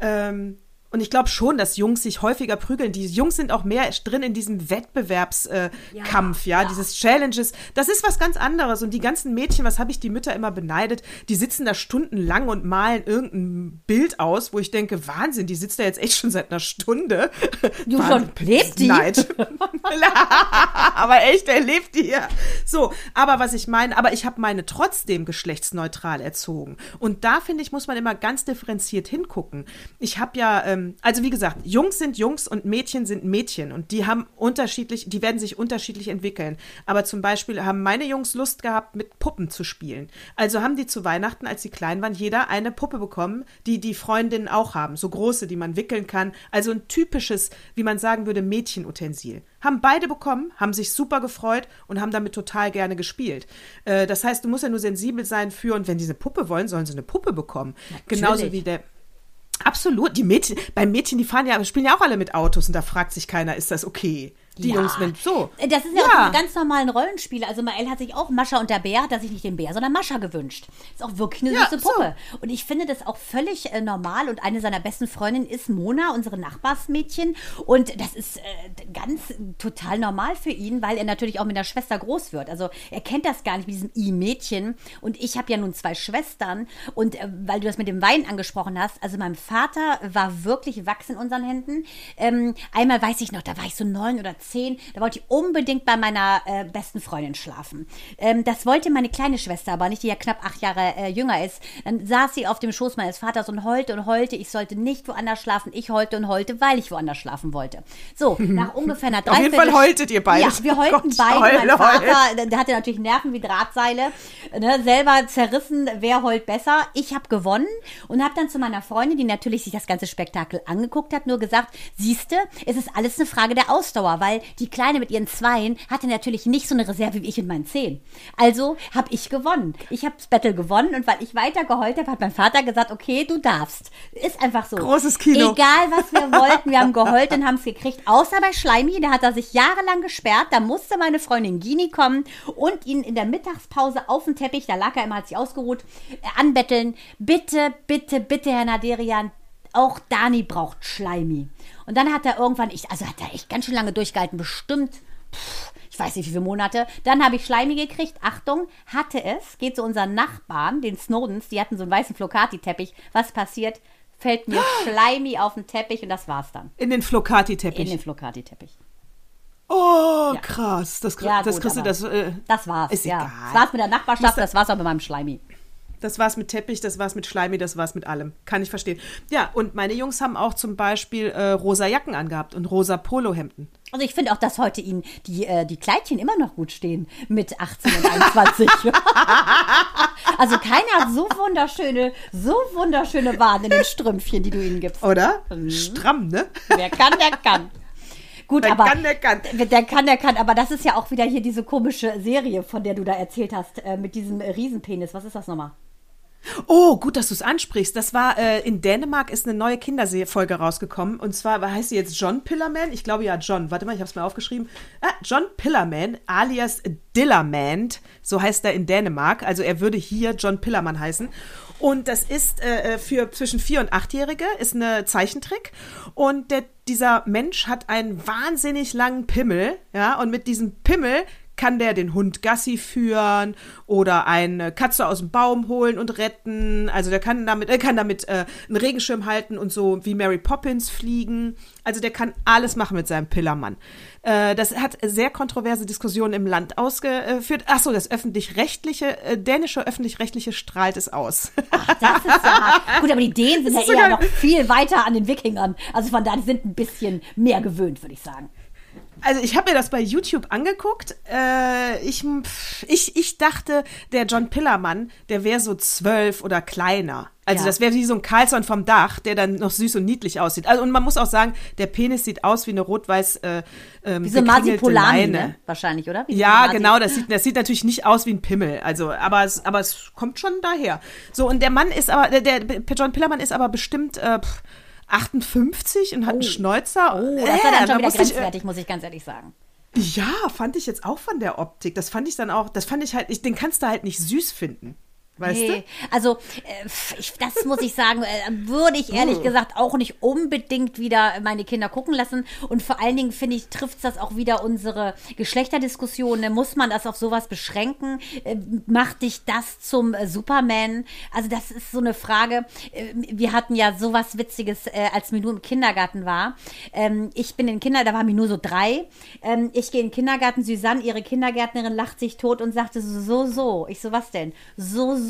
[SPEAKER 1] Ähm, und ich glaube schon, dass Jungs sich häufiger prügeln. Die Jungs sind auch mehr drin in diesem Wettbewerbskampf, äh, Kampf, ja, dieses Challenges. Das ist was ganz anderes. Und die ganzen Mädchen, was habe ich die Mütter immer beneidet, die sitzen da stundenlang und malen irgendein Bild aus, wo ich denke, Wahnsinn, die sitzt da jetzt echt schon seit einer Stunde.
[SPEAKER 2] Du schon lebt die?
[SPEAKER 1] Neid. aber echt, er lebt hier. So, aber was ich meine, aber ich habe meine trotzdem geschlechtsneutral erzogen. Und da finde ich, muss man immer ganz differenziert hingucken. Ich habe ja, ähm, also wie gesagt, Jungs sind Jungs und Mädchen sind Mädchen und die haben unterschiedlich, die werden sich unterschiedlich entwickeln. Aber zum Beispiel haben meine Jungs Lust gehabt, mit Puppen zu spielen. Also haben die zu Weihnachten, als sie klein waren, jeder eine Puppe bekommen, die die Freundinnen auch haben. So große, die man wickeln kann. Also ein typisches, wie man sagen würde, Mädchenutensil. Haben beide bekommen, haben sich super gefreut und haben damit total gerne gespielt. Äh, das heißt, du musst ja nur sensibel sein für, und wenn die eine Puppe wollen, sollen sie eine Puppe bekommen. Genauso wie der. Absolut, die Mädchen, beim Mädchen, die fahren ja, spielen ja auch alle mit Autos und da fragt sich keiner, ist das okay? Die
[SPEAKER 2] Ja.
[SPEAKER 1] Jungs, wenn so.
[SPEAKER 2] Das ist ja,
[SPEAKER 1] Ja.
[SPEAKER 2] auch ganz normalen Rollenspiele. Also Mael hat sich auch Mascha und der Bär, hat er sich nicht den Bär, sondern Mascha gewünscht. Ist auch wirklich eine
[SPEAKER 1] Ja,
[SPEAKER 2] süße
[SPEAKER 1] so.
[SPEAKER 2] Puppe. Und ich finde das auch völlig äh, normal. Und eine seiner besten Freundinnen ist Mona, unsere Nachbarsmädchen. Und das ist äh, ganz total normal für ihn, weil er natürlich auch mit der Schwester groß wird. Also er kennt das gar nicht mit diesem I-Mädchen. Und ich habe ja nun zwei Schwestern. Und äh, weil du das mit dem Wein angesprochen hast, also mein Vater war wirklich Wachs in unseren Händen. Ähm, einmal weiß ich noch, da war ich so neun oder zehn, da wollte ich unbedingt bei meiner äh, besten Freundin schlafen. Ähm, das wollte meine kleine Schwester aber nicht, die ja knapp acht Jahre äh, jünger ist. Dann saß sie auf dem Schoß meines Vaters und heulte und heulte. Ich sollte nicht woanders schlafen. Ich heulte und heulte, weil ich woanders schlafen wollte. So, nach ungefähr einer
[SPEAKER 1] Auf jeden
[SPEAKER 2] Dreiviertel-
[SPEAKER 1] Fall heultet ihr beide.
[SPEAKER 2] Ja, wir heulten
[SPEAKER 1] Gott,
[SPEAKER 2] beide.
[SPEAKER 1] heul,
[SPEAKER 2] mein
[SPEAKER 1] heul.
[SPEAKER 2] Vater, der hatte natürlich Nerven wie Drahtseile, ne, selber zerrissen, wer heult besser. Ich habe gewonnen und habe dann zu meiner Freundin, die natürlich sich das ganze Spektakel angeguckt hat, nur gesagt, siehste, es ist alles eine Frage der Ausdauer, weil die Kleine mit ihren Zweien hatte natürlich nicht so eine Reserve wie ich mit meinen Zehen. Also habe ich gewonnen. Ich habe das Battle gewonnen und weil ich weiter geheult habe, hat mein Vater gesagt, okay, du darfst. Ist einfach so.
[SPEAKER 1] Großes Kino.
[SPEAKER 2] Egal, was wir wollten, wir haben geheult und haben es gekriegt. Außer bei Schleimi, da hat er sich jahrelang gesperrt. Da musste meine Freundin Gini kommen und ihn in der Mittagspause auf dem Teppich, da lag er immer, hat sich ausgeruht, äh, anbetteln. Bitte, bitte, bitte, Herr Naderian, auch Dani braucht Schleimi. Und dann hat er irgendwann, ich, also hat er echt ganz schön lange durchgehalten, bestimmt, pff, ich weiß nicht wie viele Monate. Dann habe ich Schleimi gekriegt. Achtung, hatte es, geht zu unseren Nachbarn, den Snowdens, die hatten so einen weißen Flocati-Teppich. Was passiert? Fällt mir Schleimi auf den Teppich und das war's dann.
[SPEAKER 1] In den
[SPEAKER 2] In
[SPEAKER 1] Flocati-Teppich.
[SPEAKER 2] den Flocati-Teppich.
[SPEAKER 1] Oh, krass. Das,
[SPEAKER 2] Ja,
[SPEAKER 1] das
[SPEAKER 2] gut,
[SPEAKER 1] kriegst du, das, äh,
[SPEAKER 2] Das war's.
[SPEAKER 1] Ist
[SPEAKER 2] ja.
[SPEAKER 1] egal.
[SPEAKER 2] Das war's mit der Nachbarschaft, das war's auch mit meinem Schleimi.
[SPEAKER 1] Das war's mit Teppich, das war's mit Schleimi, das war's mit allem. Kann ich verstehen. Ja, und meine Jungs haben auch zum Beispiel äh, rosa Jacken angehabt und rosa Polohemden.
[SPEAKER 2] Also ich finde auch, dass heute ihnen die, äh, die Kleidchen immer noch gut stehen mit 18 und 21. also keiner hat so wunderschöne, so wunderschöne Waden in den Strümpfchen, die du ihnen gibst.
[SPEAKER 1] Oder? Stramm, ne?
[SPEAKER 2] Wer kann, der kann. Gut,
[SPEAKER 1] Wer
[SPEAKER 2] aber
[SPEAKER 1] kann, der kann.
[SPEAKER 2] Der kann, der kann. Aber das ist ja auch wieder hier diese komische Serie, von der du da erzählt hast, äh, mit diesem Riesenpenis. Was ist das nochmal?
[SPEAKER 1] Oh, gut, dass du es ansprichst. Das war äh, in Dänemark ist eine neue Kinderfolge rausgekommen. Und zwar heißt sie jetzt John Pillerman. Ich glaube ja John. Warte mal, ich habe es mir aufgeschrieben. Ah, John Pillerman alias Dillermand. So heißt er in Dänemark. Also er würde hier John Pillerman heißen. Und das ist äh, für zwischen vier und achtjährige ist eine Zeichentrick. Und der, dieser Mensch hat einen wahnsinnig langen Pimmel. Ja, und mit diesem Pimmel kann der den Hund Gassi führen oder eine Katze aus dem Baum holen und retten. Also der kann damit, er kann damit äh, einen Regenschirm halten und so wie Mary Poppins fliegen. Also der kann alles machen mit seinem Pillermann. Äh, das hat sehr kontroverse Diskussionen im Land ausgeführt. Ach so, das öffentlich-rechtliche, äh, dänische öffentlich-rechtliche strahlt es aus.
[SPEAKER 2] Das ist ja. Gut, aber die Dänen sind ja eher noch viel weiter an den Wikingern. Also von daher, die sind ein bisschen mehr gewöhnt, würde ich sagen.
[SPEAKER 1] Also ich habe mir das bei YouTube angeguckt. Äh, ich, ich, ich dachte, der John Pillermann, der wäre so zwölf oder kleiner. Also
[SPEAKER 2] Ja.
[SPEAKER 1] das wäre wie so ein Carlson vom Dach, der dann noch süß und niedlich aussieht. Also, und man muss auch sagen, der Penis sieht aus wie eine rot-weiß äh, ähm, gekringelte
[SPEAKER 2] Masipolani,
[SPEAKER 1] Leine.
[SPEAKER 2] ne? Wahrscheinlich, oder? Wie
[SPEAKER 1] Ja, genau, das sieht, das sieht natürlich nicht aus wie ein Pimmel. Also, aber es, aber es kommt schon daher. So, und der Mann ist aber, der, der John Pillermann ist aber bestimmt äh, pf, 58 und hat einen Schnäuzer.
[SPEAKER 2] Oh, das war dann
[SPEAKER 1] da
[SPEAKER 2] schon wieder
[SPEAKER 1] ich, äh,
[SPEAKER 2] grenzwertig, muss ich ganz ehrlich sagen.
[SPEAKER 1] ja, fand ich jetzt auch von der Optik. Das fand ich dann auch, das fand ich halt, ich, den kannst du halt nicht süß finden. Weißt
[SPEAKER 2] Nee, also äh, ich, das muss ich sagen, äh, würde ich
[SPEAKER 1] Oh.
[SPEAKER 2] ehrlich gesagt auch nicht unbedingt wieder meine Kinder gucken lassen. Und vor allen Dingen finde ich, trifft das auch wieder unsere Geschlechterdiskussion. Ne? Muss man das auf sowas beschränken? Äh, macht dich das zum Superman? Also das ist so eine Frage. Wir hatten ja sowas Witziges, als Minou im Kindergarten war. Ähm, ich bin in Kinder, da war Minou so drei. Ähm, ich gehe in den Kindergarten, Susanne, ihre Kindergärtnerin, lacht sich tot und sagte so, so, so. Ich so, was denn? So, so.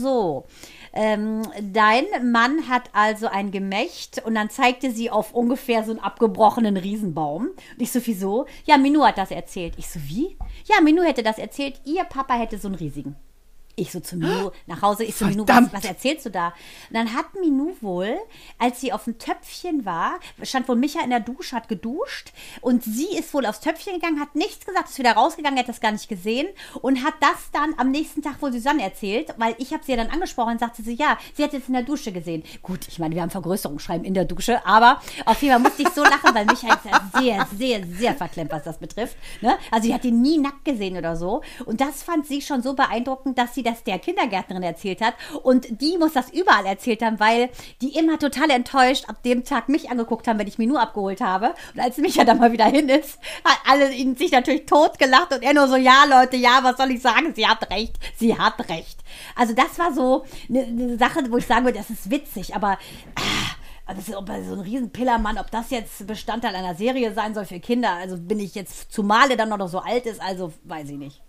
[SPEAKER 2] Ähm, dein Mann hat also ein Gemächt und dann zeigte sie auf ungefähr so einen abgebrochenen Riesenbaum. Und ich so, wieso? Ja, Minou hat das erzählt. Ich so, wie? Ja, Minou hätte das erzählt. Ihr Papa hätte so einen riesigen. Ich so zu Minou nach Hause, ich so, Minou, was, was erzählst du da? Und dann hat Minou wohl, als sie auf dem Töpfchen war, stand wohl Micha in der Dusche, hat geduscht und sie ist wohl aufs Töpfchen gegangen, hat nichts gesagt, ist wieder rausgegangen, hat das gar nicht gesehen und hat das dann am nächsten Tag wohl Susanne erzählt, weil ich habe sie ja dann angesprochen und sagte sie, ja, sie hat jetzt in der Dusche gesehen. Gut, ich meine, wir haben Vergrößerungsschreiben in der Dusche, aber auf jeden Fall musste ich so lachen, weil Micha ist ja sehr, sehr, sehr verklemmt, was das betrifft. Ne? Also sie hat ihn nie nackt gesehen oder so und das fand sie schon so beeindruckend, dass sie das der Kindergärtnerin erzählt hat und die muss das überall erzählt haben, weil die immer total enttäuscht ab dem Tag mich angeguckt haben, wenn ich Minu abgeholt habe und als Micha dann mal wieder hin ist, hat alle ihn sich natürlich totgelacht und er nur so, ja Leute, ja, was soll ich sagen, sie hat recht, sie hat recht. Also das war so eine, eine Sache, wo ich sagen würde, das ist witzig, aber also so ein Riesenpillermann, ob das jetzt Bestandteil einer Serie sein soll für Kinder, also bin ich jetzt, zumal er dann noch so alt ist, also weiß ich nicht.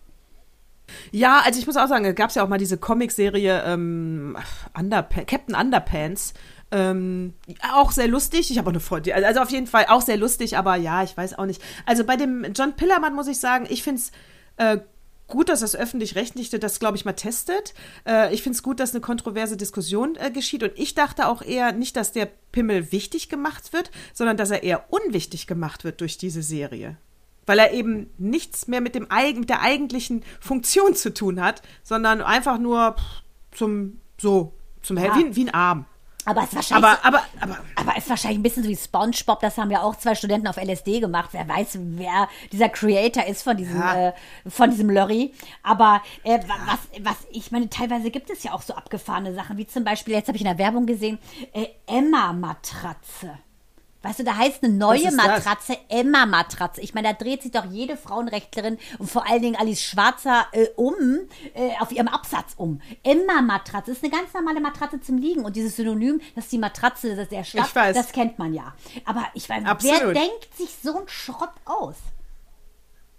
[SPEAKER 1] Ja, also ich muss auch sagen, es gab ja auch mal diese Comicserie ähm, Underpa Captain Underpants. Ähm, auch sehr lustig. Ich habe auch eine Freundin. Also auf jeden Fall auch sehr lustig, aber ja, ich weiß auch nicht. Also bei dem John Pillermann muss ich sagen, ich finde es äh, gut, dass das öffentlich-rechtliche das, glaube ich, mal testet. Äh, ich finde es gut, dass eine kontroverse Diskussion äh, geschieht. Und ich dachte auch eher nicht, dass der Pimmel wichtig gemacht wird, sondern dass er eher unwichtig gemacht wird durch diese Serie. Weil er eben nichts mehr mit, dem, mit der eigentlichen Funktion zu tun hat, sondern einfach nur zum, so, zum,
[SPEAKER 2] Ja.
[SPEAKER 1] wie, wie ein Arm.
[SPEAKER 2] Aber es ist wahrscheinlich
[SPEAKER 1] Aber, aber, aber,
[SPEAKER 2] Aber ist wahrscheinlich ein bisschen so wie SpongeBob, das haben ja auch zwei Studenten auf LSD gemacht. Wer weiß, wer dieser Creator ist von diesem,
[SPEAKER 1] Ja.
[SPEAKER 2] äh, von diesem Lorry. Aber äh, wa- was, was, ich meine, teilweise gibt es ja auch so abgefahrene Sachen, wie zum Beispiel, jetzt habe ich in der Werbung gesehen, äh, Emma-Matratze. Weißt du, da heißt eine neue? Matratze Emma-Matratze. Ich meine, da dreht sich doch jede Frauenrechtlerin und vor allen Dingen Alice Schwarzer äh, um, äh, auf ihrem Absatz um. Emma-Matratze ist eine ganz normale Matratze zum Liegen. Und dieses Synonym, das ist die Matratze das ist der
[SPEAKER 1] weiß.
[SPEAKER 2] das kennt man ja. Aber ich meine, wer
[SPEAKER 1] Absolut.
[SPEAKER 2] denkt sich so einen Schrott aus?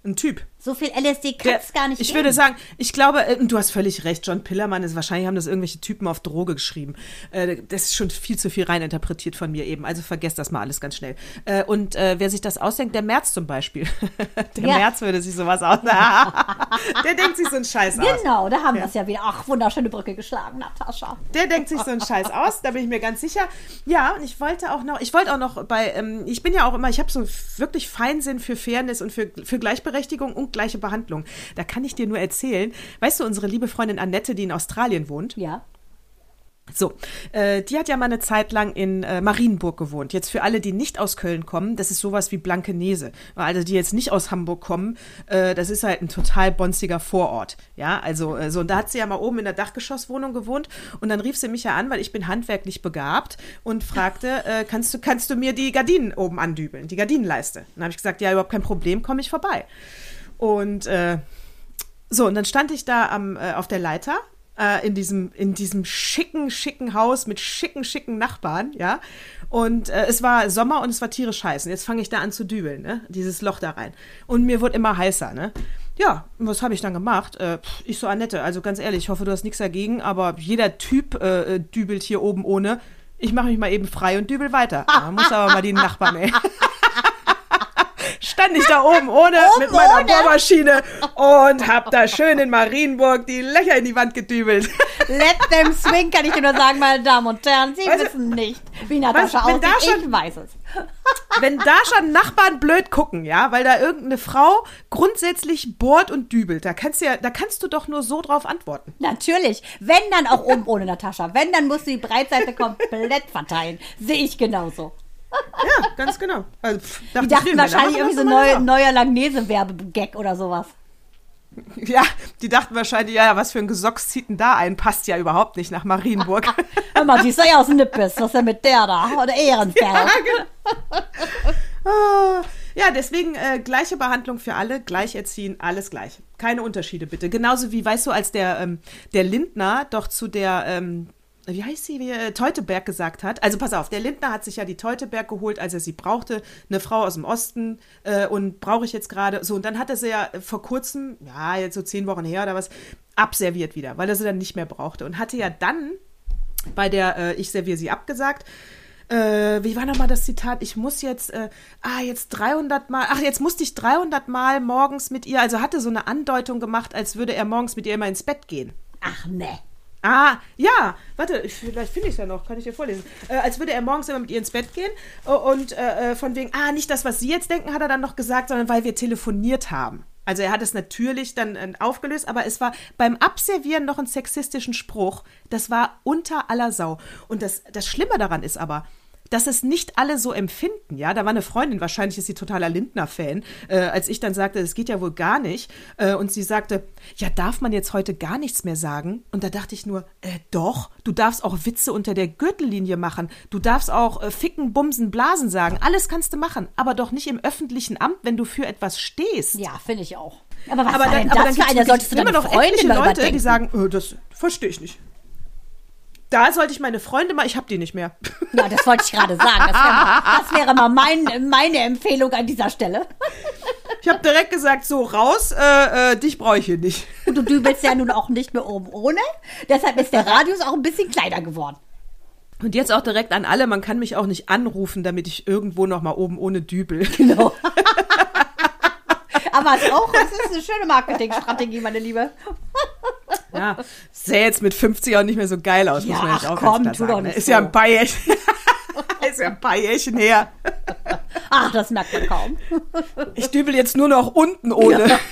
[SPEAKER 1] Ein Typ.
[SPEAKER 2] So viel LSD kann
[SPEAKER 1] Der,
[SPEAKER 2] es gar nicht
[SPEAKER 1] ich
[SPEAKER 2] geben.
[SPEAKER 1] würde sagen, ich glaube, äh, du hast völlig recht, John Pillermann ist wahrscheinlich haben das irgendwelche Typen auf Droge geschrieben. Äh, das ist schon viel zu viel reininterpretiert von mir eben. Also vergesst das mal alles ganz schnell. Äh, und wer sich das ausdenkt, der Merz zum Beispiel. der
[SPEAKER 2] Ja.
[SPEAKER 1] Merz würde sich sowas aus. der denkt sich so einen Scheiß aus.
[SPEAKER 2] Genau, da haben wir es ja wieder. Ach, wunderschöne Brücke geschlagen, Natascha.
[SPEAKER 1] Der denkt sich so einen Scheiß aus, da bin ich mir ganz sicher. Ja, und ich wollte auch noch, ich wollte auch noch bei, ähm, ich bin ja auch immer, ich habe so wirklich Feinsinn für Fairness und für, für Gleichberechtigung und gleiche Behandlung. Da kann ich dir nur erzählen, weißt du, unsere liebe Freundin Annette, die in Australien wohnt,
[SPEAKER 2] Ja.
[SPEAKER 1] So, äh, die hat ja mal eine Zeit lang in äh, Marienburg gewohnt. Jetzt für alle, die nicht aus Köln kommen, das ist sowas wie Blankenese. Also die jetzt nicht aus Hamburg kommen, äh, das ist halt ein total bonziger Vorort. Ja, also äh, so, und da hat sie ja mal oben in der Dachgeschosswohnung gewohnt und dann rief sie mich ja an, weil ich bin handwerklich begabt und fragte, äh, kannst du, kannst du mir die Gardinen oben andübeln, die Gardinenleiste? Dann habe ich gesagt, ja, überhaupt kein Problem, komme ich vorbei. Und äh, so, und dann stand ich da am, äh, auf der Leiter äh, in, diesem, in diesem schicken, schicken Haus mit schicken, schicken Nachbarn, ja. Und äh, es war Sommer und es war tierisch heiß. Und jetzt fange ich da an zu dübeln, ne? Dieses Loch da rein. Und mir wurde immer heißer, ne? Ja, was habe ich dann gemacht? Äh, ich so, Annette, also ganz ehrlich, ich hoffe, du hast nichts dagegen, aber jeder Typ äh, äh, dübelt hier oben ohne. Ich mache mich mal eben frei und dübel weiter. Man muss aber mal die Nachbarn, ey. stand ich da oben ohne mit meiner
[SPEAKER 2] ohne?
[SPEAKER 1] Bohrmaschine und hab da schön in Marienburg die Löcher in die Wand gedübelt.
[SPEAKER 2] Let them swing, kann ich dir nur sagen, meine Damen und Herren. Sie
[SPEAKER 1] Weißt
[SPEAKER 2] wissen nicht, wie Natascha
[SPEAKER 1] wenn da
[SPEAKER 2] aussieht.
[SPEAKER 1] schon-
[SPEAKER 2] Ich weiß es.
[SPEAKER 1] Wenn da schon Nachbarn blöd gucken, ja, weil da irgendeine Frau grundsätzlich bohrt und dübelt, da kannst du ja, da kannst du doch nur so drauf antworten.
[SPEAKER 2] Natürlich. Wenn dann auch oben ohne Natascha. Wenn, dann musst du die Breitseite komplett verteilen. Sehe ich genauso.
[SPEAKER 1] Ja, ganz genau. Also, pff,
[SPEAKER 2] Die
[SPEAKER 1] dachte
[SPEAKER 2] dachten
[SPEAKER 1] ich,
[SPEAKER 2] wahrscheinlich irgendwie so
[SPEAKER 1] machen das
[SPEAKER 2] neu,
[SPEAKER 1] immer
[SPEAKER 2] neuer Langnese-Werbegag oder sowas.
[SPEAKER 1] Ja, die dachten wahrscheinlich, ja, was für ein Gesocks zieht denn da ein? Passt ja überhaupt nicht nach Marienburg.
[SPEAKER 2] Hör mal, siehst du ja aus Nippes. Was ist denn mit der da? Oder Ehrenfeld.
[SPEAKER 1] Ah, Ja, deswegen äh, gleiche Behandlung für alle, gleich erziehen, alles gleich. Keine Unterschiede bitte. Genauso wie, weißt du, als der, ähm, der Lindner doch zu der, ähm, wie heißt sie, wie, äh, Teuteberg gesagt hat. Also pass auf, der Lindner hat sich ja die Teuteberg geholt, als er sie brauchte. Eine Frau aus dem Osten äh, und brauche ich jetzt gerade. So, und dann hat er sie ja vor kurzem, ja, jetzt so zehn Wochen her oder was, abserviert wieder, weil er sie dann nicht mehr brauchte. Und hatte ja dann bei der äh, Ich serviere sie abgesagt. Äh, wie war nochmal das Zitat? Ich muss jetzt, äh, ah, jetzt 300 Mal, ach, jetzt musste ich 300 Mal morgens mit ihr, also hatte so eine Andeutung gemacht, als würde er morgens mit ihr immer ins Bett gehen.
[SPEAKER 2] Ach ne.
[SPEAKER 1] Ah, ja, warte, ich- vielleicht finde ich es ja noch, kann ich dir vorlesen. Äh, als würde er morgens immer mit ihr ins Bett gehen äh, und äh, äh, von wegen, ah, nicht das, was Sie jetzt denken, hat er dann noch gesagt, sondern weil wir telefoniert haben. Also er hat es natürlich dann äh, aufgelöst, aber es war beim Abservieren noch einen sexistischen Spruch. Das war unter aller Sau. Und das, das Schlimme daran ist aber, dass es nicht alle so empfinden, ja. Da war eine Freundin, wahrscheinlich ist sie totaler Lindner-Fan, äh, als ich dann sagte, das geht ja wohl gar nicht. Äh, und sie sagte, ja, darf man jetzt heute gar nichts mehr sagen? Und da dachte ich nur, äh, doch, du darfst auch Witze unter der Gürtellinie machen. Du darfst auch äh, ficken, bumsen, blasen sagen. Alles kannst du machen, aber doch nicht im öffentlichen Amt, wenn du für etwas stehst.
[SPEAKER 2] Ja, finde ich auch. Aber was
[SPEAKER 1] Aber dann, aber dann
[SPEAKER 2] für eine? Solltest du deine
[SPEAKER 1] immer noch
[SPEAKER 2] Freundin
[SPEAKER 1] etliche Leute,
[SPEAKER 2] überdenken?
[SPEAKER 1] die sagen, äh, das verstehe ich nicht. Da sollte ich meine Freunde mal, ich habe die nicht mehr.
[SPEAKER 2] Ja, das wollte ich gerade sagen. Das wäre mal, das wäre mal mein, meine Empfehlung an dieser Stelle.
[SPEAKER 1] Ich habe direkt gesagt, so raus, äh, äh, dich brauche ich hier nicht.
[SPEAKER 2] Und du dübelst ja nun auch nicht mehr oben ohne. Deshalb ist der Radius auch ein bisschen kleiner geworden.
[SPEAKER 1] Und jetzt auch direkt an alle, man kann mich auch nicht anrufen, damit ich irgendwo noch mal oben ohne Dübel.
[SPEAKER 2] Genau. Aber es ist auch, es ist eine schöne Marketingstrategie, meine Liebe.
[SPEAKER 1] Ja, sähe jetzt mit 50 auch nicht mehr so geil aus, muss
[SPEAKER 2] Ja,
[SPEAKER 1] man jetzt
[SPEAKER 2] ach
[SPEAKER 1] auch
[SPEAKER 2] komm,
[SPEAKER 1] ganz
[SPEAKER 2] tu
[SPEAKER 1] klar
[SPEAKER 2] doch
[SPEAKER 1] sagen. ne?
[SPEAKER 2] nicht
[SPEAKER 1] Ist ja
[SPEAKER 2] so.
[SPEAKER 1] ein paar Jährchen, ist ja ein paar Jährchen her.
[SPEAKER 2] Ach, das merkt man kaum.
[SPEAKER 1] Ich dübel jetzt nur noch unten ohne.
[SPEAKER 2] Ja.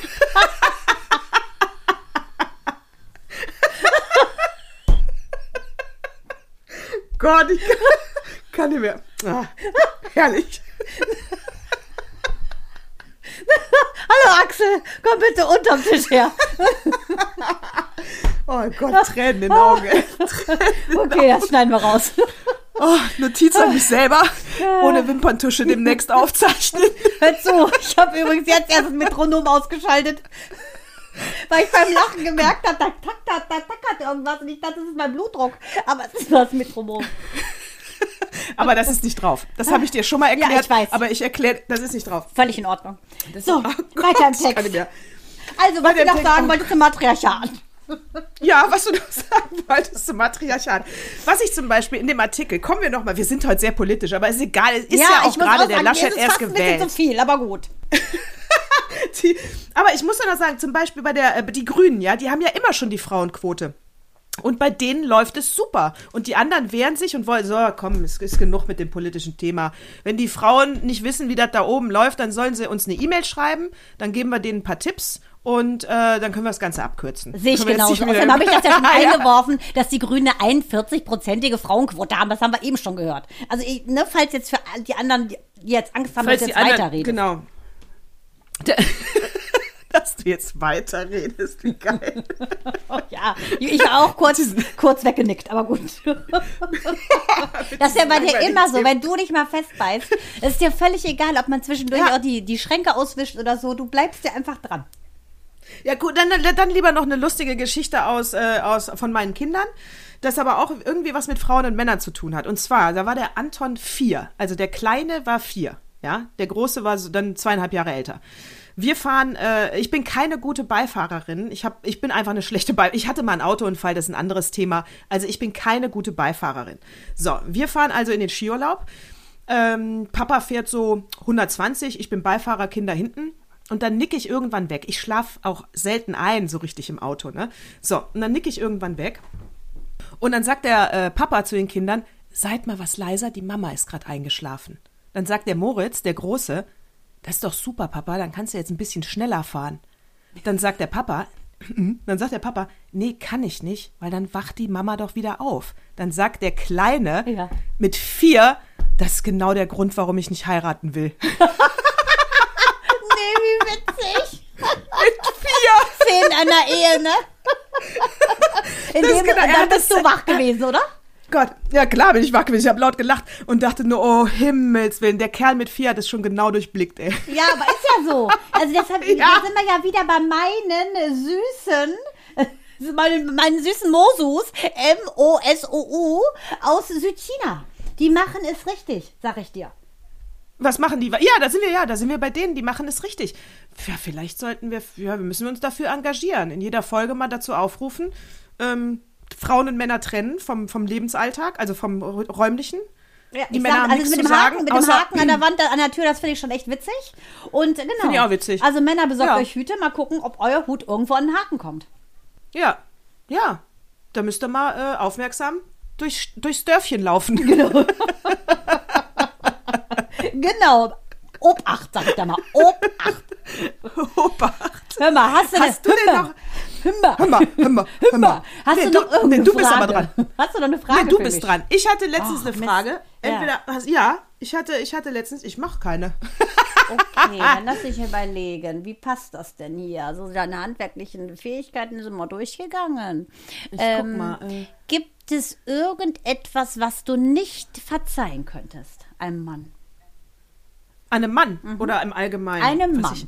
[SPEAKER 1] Gott, ich kann, kann nicht mehr. Ah, herrlich.
[SPEAKER 2] Hallo Axel, komm bitte unterm Tisch her.
[SPEAKER 1] Oh Gott, Tränen in den Augen. ey.
[SPEAKER 2] Okay, das schneiden wir raus.
[SPEAKER 1] Oh, Notiz an mich selber. Ohne Wimperntusche demnächst aufzeichnen.
[SPEAKER 2] Hör zu, ich habe übrigens jetzt erst das Metronom ausgeschaltet. Weil ich beim Lachen gemerkt habe, da tackert, da tackert irgendwas und ich dachte, das ist mein Blutdruck. Aber es ist nur das Metronom.
[SPEAKER 1] Aber das ist nicht drauf. Das habe ich dir schon mal
[SPEAKER 2] Ja,
[SPEAKER 1] erklärt.
[SPEAKER 2] ich weiß.
[SPEAKER 1] Aber ich erkläre, das ist nicht drauf.
[SPEAKER 2] Völlig in Ordnung. so,
[SPEAKER 1] Oh Gott,
[SPEAKER 2] weiter im
[SPEAKER 1] ich
[SPEAKER 2] Text. Also, was
[SPEAKER 1] im
[SPEAKER 2] noch sagen wolltest zum Matriarchat.
[SPEAKER 1] Ja, was du noch sagen wolltest zum Matriarchat. Was ich zum Beispiel in dem Artikel, kommen wir noch mal, wir sind heute sehr politisch, aber ist egal, es ist ja, auch
[SPEAKER 2] ich muss
[SPEAKER 1] gerade der Laschet
[SPEAKER 2] es ist
[SPEAKER 1] erst
[SPEAKER 2] fast ein bisschen
[SPEAKER 1] gewählt.
[SPEAKER 2] zu viel, aber gut.
[SPEAKER 1] Die, aber ich muss doch noch sagen, zum Beispiel bei der, äh, die Grünen, ja, die haben ja immer schon die Frauenquote. Und bei denen läuft es super. Und die anderen wehren sich und wollen, so, komm, es ist genug mit dem politischen Thema. Wenn die Frauen nicht wissen, wie das da oben läuft, dann sollen sie uns eine E-Mail schreiben, dann geben wir denen ein paar Tipps und äh, dann können wir das Ganze abkürzen.
[SPEAKER 2] Sehe ich genauso.
[SPEAKER 1] wieder-
[SPEAKER 2] Außerdem habe ich das ja schon eingeworfen, dass die Grünen eine 41-prozentige Frauenquote haben. Das haben wir eben schon gehört. Also, ne, falls jetzt für die anderen, die jetzt Angst haben,
[SPEAKER 1] Falls
[SPEAKER 2] dass jetzt
[SPEAKER 1] anderen-
[SPEAKER 2] weiterrede.
[SPEAKER 1] Genau. Dass du jetzt weiterredest, wie geil.
[SPEAKER 2] Oh, ja, ich war auch kurz, kurz weggenickt, aber gut. Das ist ja bei dir immer so, wenn du nicht mal festbeißt. Es ist dir völlig egal, ob man zwischendurch
[SPEAKER 1] Ja.
[SPEAKER 2] auch die, die Schränke auswischt oder so. Du bleibst dir einfach dran.
[SPEAKER 1] Ja, gut, dann, dann lieber noch eine lustige Geschichte aus, äh, aus, von meinen Kindern, das aber auch irgendwie was mit Frauen und Männern zu tun hat. Und zwar, da war der Anton vier. Also der Kleine war vier. Ja, der Große war dann zweieinhalb Jahre älter. Wir fahren, äh, ich bin keine gute Beifahrerin. Ich, hab, ich bin einfach eine schlechte Beifahrerin. Ich hatte mal einen Autounfall, das ist ein anderes Thema. Also ich bin keine gute Beifahrerin. So, wir fahren also in den Skiurlaub. Ähm, Papa fährt so 120, ich bin Beifahrer, Kinder hinten. Und dann nick ich irgendwann weg. Ich schlaf auch selten ein, so richtig im Auto, ne? So, und dann nick ich irgendwann weg. Und dann sagt der äh, Papa zu den Kindern, seid mal was leiser, die Mama ist gerade eingeschlafen. Dann sagt der Moritz, der Große, das ist doch super, Papa, dann kannst du jetzt ein bisschen schneller fahren. Dann sagt der Papa, dann sagt der Papa, nee, kann ich nicht, weil dann wacht die Mama doch wieder auf. Dann sagt der Kleine
[SPEAKER 2] Ja.
[SPEAKER 1] mit vier, das ist genau der Grund, warum ich nicht heiraten will.
[SPEAKER 2] Nee, wie witzig.
[SPEAKER 1] mit vier!
[SPEAKER 2] Szenen einer Ehe, ne? In
[SPEAKER 1] Das
[SPEAKER 2] dem,
[SPEAKER 1] genau-
[SPEAKER 2] dann bist
[SPEAKER 1] das-
[SPEAKER 2] du wach gewesen, oder?
[SPEAKER 1] Gott, ja klar bin ich wach gewesen. Ich habe laut gelacht und dachte nur, oh Himmels Willen, der Kerl mit hat es schon genau durchblickt, ey.
[SPEAKER 2] Ja, aber ist ja so. Also deshalb
[SPEAKER 1] Ja.
[SPEAKER 2] da sind wir ja wieder bei meinen süßen, meinen, meinen süßen Mosus, M-O-S-O-U, aus Südchina. Die machen es richtig, sag ich dir.
[SPEAKER 1] Was machen die? Ja, da sind wir, ja, da sind wir bei denen, die machen es richtig. Ja, vielleicht sollten wir, ja, wir müssen uns dafür engagieren. In jeder Folge mal dazu aufrufen, ähm, Frauen und Männer trennen vom, vom Lebensalltag, also vom räumlichen.
[SPEAKER 2] Ja,
[SPEAKER 1] Die Männer
[SPEAKER 2] sag,
[SPEAKER 1] haben
[SPEAKER 2] also
[SPEAKER 1] nichts
[SPEAKER 2] mit dem
[SPEAKER 1] zu
[SPEAKER 2] Haken,
[SPEAKER 1] sagen,
[SPEAKER 2] mit dem Haken an der Wand, an der Tür, das finde ich schon echt witzig. Und genau.
[SPEAKER 1] Finde ich auch witzig.
[SPEAKER 2] Also Männer besorgt
[SPEAKER 1] Ja.
[SPEAKER 2] euch Hüte, mal gucken, ob euer Hut irgendwo an den Haken kommt.
[SPEAKER 1] Ja, ja. Da müsst ihr mal äh, aufmerksam durch, durchs Dörfchen laufen.
[SPEAKER 2] Genau. Obacht, sag ich da mal. Obacht.
[SPEAKER 1] Obacht.
[SPEAKER 2] Hör mal, hast du
[SPEAKER 1] Hast du denn noch-
[SPEAKER 2] Hör mal.
[SPEAKER 1] Hör mal, hör mal, hör mal.
[SPEAKER 2] Hast
[SPEAKER 1] Nee,
[SPEAKER 2] du noch irgendeine
[SPEAKER 1] nee, du bist
[SPEAKER 2] Frage?
[SPEAKER 1] aber dran.
[SPEAKER 2] Hast du noch eine Frage
[SPEAKER 1] Nee, du bist
[SPEAKER 2] mich?
[SPEAKER 1] dran. Ich hatte letztens
[SPEAKER 2] Ach,
[SPEAKER 1] eine
[SPEAKER 2] Mist.
[SPEAKER 1] Frage.
[SPEAKER 2] Ja.
[SPEAKER 1] Entweder, hast, ja, ich hatte, ich hatte letztens, ich mache keine.
[SPEAKER 2] Okay, dann lass ich überlegen. Wie passt das denn hier? Also deine handwerklichen Fähigkeiten sind mal durchgegangen.
[SPEAKER 1] Ich
[SPEAKER 2] Ähm,
[SPEAKER 1] guck mal. Äh,
[SPEAKER 2] Gibt es irgendetwas, was du nicht verzeihen könntest einem Mann?
[SPEAKER 1] einem Mann oder im Allgemeinen?
[SPEAKER 2] Mhm. Einem Mann.
[SPEAKER 1] Ich,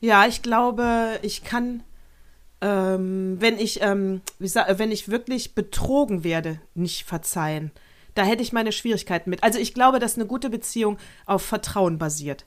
[SPEAKER 1] ja, ich glaube, ich kann, ähm, wenn ich, ähm, wie sag, wenn ich wirklich betrogen werde, nicht verzeihen. Da hätte ich meine Schwierigkeiten mit. Also ich glaube, dass eine gute Beziehung auf Vertrauen basiert.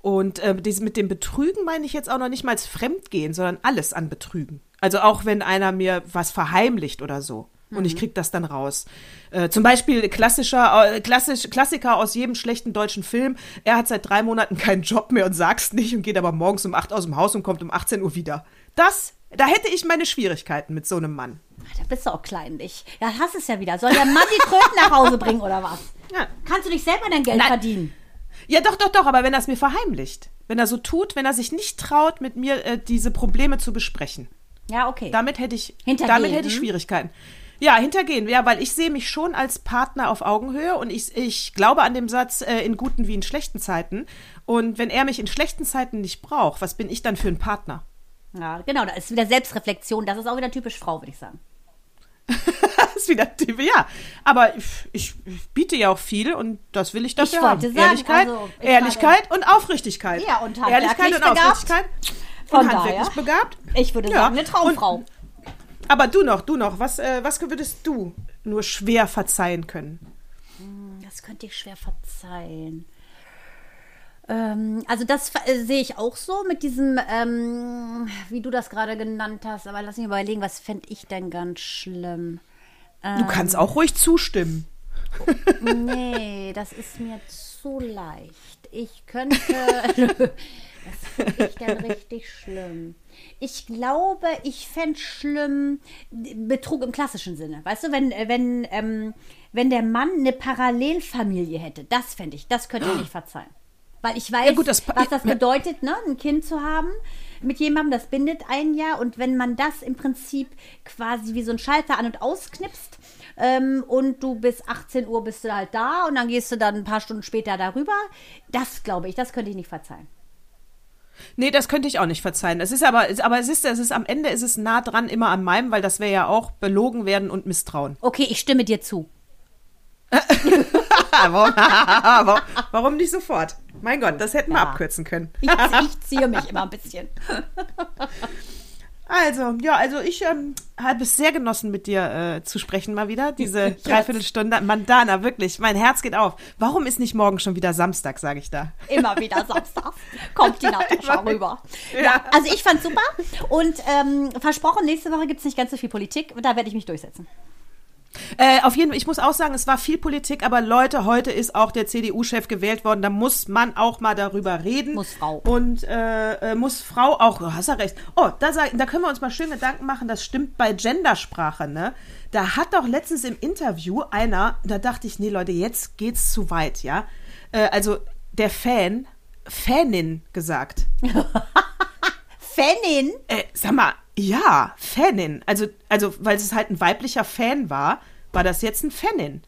[SPEAKER 1] Und äh, dieses mit dem Betrügen meine ich jetzt auch noch nicht mal als Fremdgehen, sondern alles an Betrügen. Also auch wenn einer mir was verheimlicht oder so. Und ich krieg das dann raus. Äh, zum Beispiel klassischer, äh, klassisch, Klassiker aus jedem schlechten deutschen Film. Er hat seit drei Monaten keinen Job mehr und sagt's nicht und geht aber morgens um 8 aus dem Haus und kommt um 18 Uhr wieder. Das, da hätte ich meine Schwierigkeiten mit so einem Mann.
[SPEAKER 2] Da bist du auch kleinlich. Ja, hast es ja wieder. Soll der Mann die Tröten nach Hause bringen oder was?
[SPEAKER 1] Ja.
[SPEAKER 2] Kannst du nicht selber dein Geld
[SPEAKER 1] Nein.
[SPEAKER 2] verdienen?
[SPEAKER 1] Ja, doch, doch, doch, aber wenn er es mir verheimlicht. Wenn er so tut, wenn er sich nicht traut, mit mir äh, diese Probleme zu besprechen.
[SPEAKER 2] Ja, okay.
[SPEAKER 1] Damit hätte ich,
[SPEAKER 2] Hintergehen,
[SPEAKER 1] damit hätte ich
[SPEAKER 2] hm?
[SPEAKER 1] Schwierigkeiten. Ja, hintergehen, ja, weil ich sehe mich schon als Partner auf Augenhöhe und ich, ich glaube an dem Satz äh, in guten wie in schlechten Zeiten. Und wenn er mich in schlechten Zeiten nicht braucht, was bin ich dann für ein Partner?
[SPEAKER 2] Ja, genau, da ist wieder Selbstreflexion. Das ist auch wieder typisch Frau, würde ich sagen.
[SPEAKER 1] Das ist wieder Typ, ja. Aber ich, ich, biete ja auch viel und das will ich dafür
[SPEAKER 2] Ich
[SPEAKER 1] haben.
[SPEAKER 2] sagen,
[SPEAKER 1] Ehrlichkeit,
[SPEAKER 2] also, ich
[SPEAKER 1] Ehrlichkeit und Aufrichtigkeit.
[SPEAKER 2] Ja, und
[SPEAKER 1] Ehrlichkeit und
[SPEAKER 2] begabt.
[SPEAKER 1] Aufrichtigkeit.
[SPEAKER 2] Von
[SPEAKER 1] und handwerklich
[SPEAKER 2] daher,
[SPEAKER 1] begabt.
[SPEAKER 2] Ich würde
[SPEAKER 1] Ja,
[SPEAKER 2] sagen, eine Traumfrau.
[SPEAKER 1] und- Aber du noch, du noch, was, äh, was würdest du nur schwer verzeihen können?
[SPEAKER 2] das könnte ich schwer verzeihen. Ähm, also das äh, sehe ich auch so mit diesem, ähm, wie du das gerade genannt hast. Aber lass mich überlegen, was fände ich denn ganz schlimm?
[SPEAKER 1] Du kannst auch ruhig zustimmen.
[SPEAKER 2] Nee, das ist mir zu leicht. Ich könnte. Was finde ich denn richtig schlimm? Ich glaube, ich fände schlimm Betrug im klassischen Sinne. Weißt du, wenn, äh, wenn, ähm, wenn der Mann eine Parallelfamilie hätte, das fände ich, das könnte ich nicht verzeihen. Weil ich weiß,
[SPEAKER 1] Ja, gut, das
[SPEAKER 2] was das
[SPEAKER 1] ja.
[SPEAKER 2] bedeutet, ne, ein Kind zu haben mit jemandem, das bindet ein Jahr. Und wenn man das im Prinzip quasi wie so ein Schalter an- und ausknipst ähm, und du bis 18 Uhr bist du halt da und dann gehst du dann ein paar Stunden später darüber, das glaube ich, das könnte ich nicht verzeihen.
[SPEAKER 1] Nee, das könnte ich auch nicht verzeihen. Es ist aber, es- aber es ist, es ist am Ende ist es nah dran immer an meinem, weil das wäre ja auch belogen werden und misstrauen.
[SPEAKER 2] Okay, ich stimme dir zu.
[SPEAKER 1] warum, warum, warum nicht sofort? Mein Gott, das hätten wir
[SPEAKER 2] Ja.
[SPEAKER 1] abkürzen können.
[SPEAKER 2] Ich, ich ziehe mich immer ein bisschen.
[SPEAKER 1] Also, ja, also ich ähm, habe es sehr genossen, mit dir äh, zu sprechen mal wieder. Diese Dreiviertelstunde. Mandana, wirklich, mein Herz geht auf. Warum ist nicht morgen schon wieder Samstag, sage ich da?
[SPEAKER 2] Immer wieder Samstag kommt die Natascha rüber. Ja.
[SPEAKER 1] Ja.
[SPEAKER 2] also ich fand's super und ähm, versprochen, nächste Woche gibt's nicht ganz so viel Politik. Da werde ich mich durchsetzen.
[SPEAKER 1] Äh, auf jeden Fall, ich muss auch sagen, es war viel Politik, aber Leute, heute ist auch der CDU-Chef gewählt worden. Da muss man auch mal darüber reden.
[SPEAKER 2] Muss Frau.
[SPEAKER 1] Und äh, äh, muss Frau auch, oh, hast ja recht. Oh, da, da können wir uns mal schön Gedanken machen, das stimmt bei Gendersprache, ne? Da hat doch letztens im Interview einer, da dachte ich, nee, Leute, jetzt geht's zu weit, ja? Äh, also der Fan, Fanin gesagt.
[SPEAKER 2] Fanin?
[SPEAKER 1] Äh, sag mal, ja, Fanin. Also, also, weil es halt ein weiblicher Fan war, war das jetzt ein Fanin.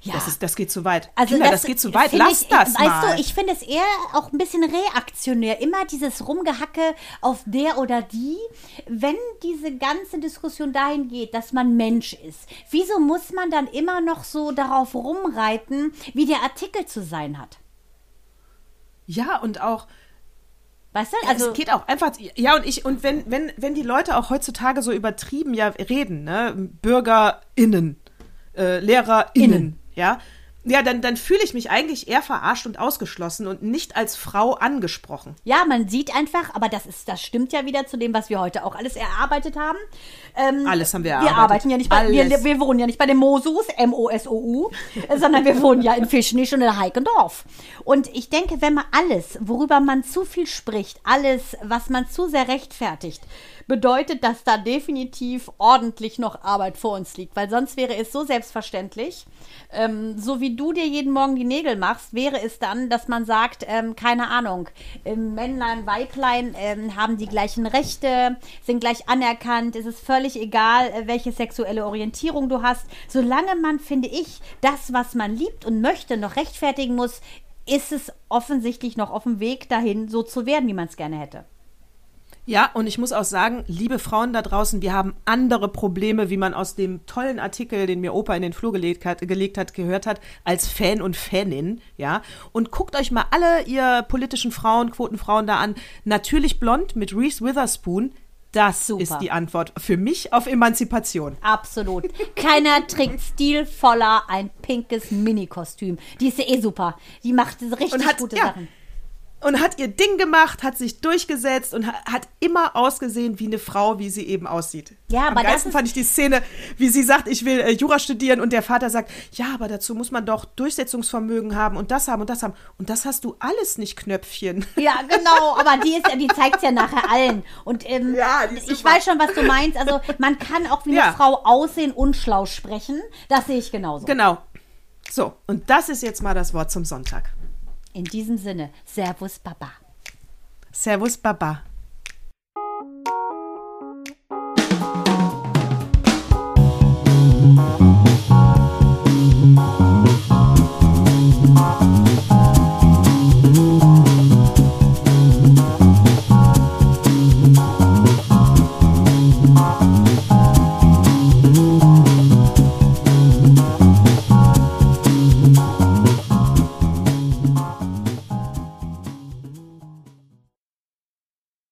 [SPEAKER 2] Ja.
[SPEAKER 1] Das, ist, das geht zu weit.
[SPEAKER 2] Also
[SPEAKER 1] Kinder, das, geht zu weit. Lass
[SPEAKER 2] ich,
[SPEAKER 1] das
[SPEAKER 2] weißt
[SPEAKER 1] mal.
[SPEAKER 2] du, ich finde es eher auch ein bisschen reaktionär. Immer dieses Rumgehacke auf der oder die. Wenn diese ganze Diskussion dahin geht, dass man Mensch ist, wieso muss man dann immer noch so darauf rumreiten, wie der Artikel zu sein hat?
[SPEAKER 1] ja, und auch,
[SPEAKER 2] Weißt du?
[SPEAKER 1] also,
[SPEAKER 2] Also,
[SPEAKER 1] es geht auch einfach, ja, und ich, und wenn, wenn, wenn die Leute auch heutzutage so übertrieben ja reden, ne, BürgerInnen, äh, LehrerInnen,
[SPEAKER 2] Innen.
[SPEAKER 1] ja, ja, dann, dann fühle ich mich eigentlich eher verarscht und ausgeschlossen und nicht als Frau angesprochen.
[SPEAKER 2] ja, man sieht einfach, aber das ist, das stimmt ja wieder zu dem, was wir heute auch alles erarbeitet haben. Ähm,
[SPEAKER 1] Alles haben wir
[SPEAKER 2] Wir
[SPEAKER 1] erarbeitet.
[SPEAKER 2] arbeiten ja nicht bei, wir, wir wohnen ja nicht bei den Mosus, M-O-S-O-U, äh, sondern wir wohnen ja in Fischnisch und in Heikendorf. Und ich denke, wenn man alles, worüber man zu viel spricht, alles, was man zu sehr rechtfertigt, bedeutet, dass da definitiv ordentlich noch Arbeit vor uns liegt, weil sonst wäre es so selbstverständlich, ähm, so wie du dir jeden Morgen die Nägel machst, wäre es dann, dass man sagt, ähm, keine Ahnung, Männlein, Weiblein ähm, haben die gleichen Rechte, sind gleich anerkannt, es ist völlig egal, äh, welche sexuelle Orientierung du hast. Solange man, finde ich, das, was man liebt und möchte, noch rechtfertigen muss, ist es offensichtlich noch auf dem Weg dahin, so zu werden, wie man es gerne hätte.
[SPEAKER 1] Ja, und ich muss auch sagen, liebe Frauen da draußen, wir haben andere Probleme, wie man aus dem tollen Artikel, den mir Opa in den Flur gelegt hat, gelegt hat gehört hat, als Fan und Fanin, ja. Und guckt euch mal alle ihr politischen Frauen, Quotenfrauen da an. Natürlich blond mit Reese Witherspoon. Das
[SPEAKER 2] Super.
[SPEAKER 1] ist die Antwort für mich auf Emanzipation.
[SPEAKER 2] Absolut. Keiner trägt stilvoller ein pinkes Minikostüm. Die ist ja eh super. Die macht richtig
[SPEAKER 1] hat-
[SPEAKER 2] gute
[SPEAKER 1] ja.
[SPEAKER 2] Sachen.
[SPEAKER 1] Und hat ihr Ding gemacht, hat sich durchgesetzt und ha- hat immer ausgesehen wie eine Frau, wie sie eben aussieht.
[SPEAKER 2] Ja,
[SPEAKER 1] Am
[SPEAKER 2] aber das
[SPEAKER 1] fand ich die Szene, wie sie sagt, ich will äh, Jura studieren und der Vater sagt, ja, aber dazu muss man doch Durchsetzungsvermögen haben und das haben und das haben. Und das hast du alles nicht, Knöpfchen.
[SPEAKER 2] Ja, genau, aber die ist ja, die zeigt ja nachher allen. Und ähm,
[SPEAKER 1] Ja,
[SPEAKER 2] ich weiß schon, was du meinst. Also man kann auch wie
[SPEAKER 1] Ja.
[SPEAKER 2] eine Frau aussehen und schlau sprechen. Das sehe ich genauso.
[SPEAKER 1] Genau. So, und das ist jetzt mal das Wort zum Sonntag.
[SPEAKER 2] In diesem Sinne, Servus Baba.
[SPEAKER 1] Servus, Baba.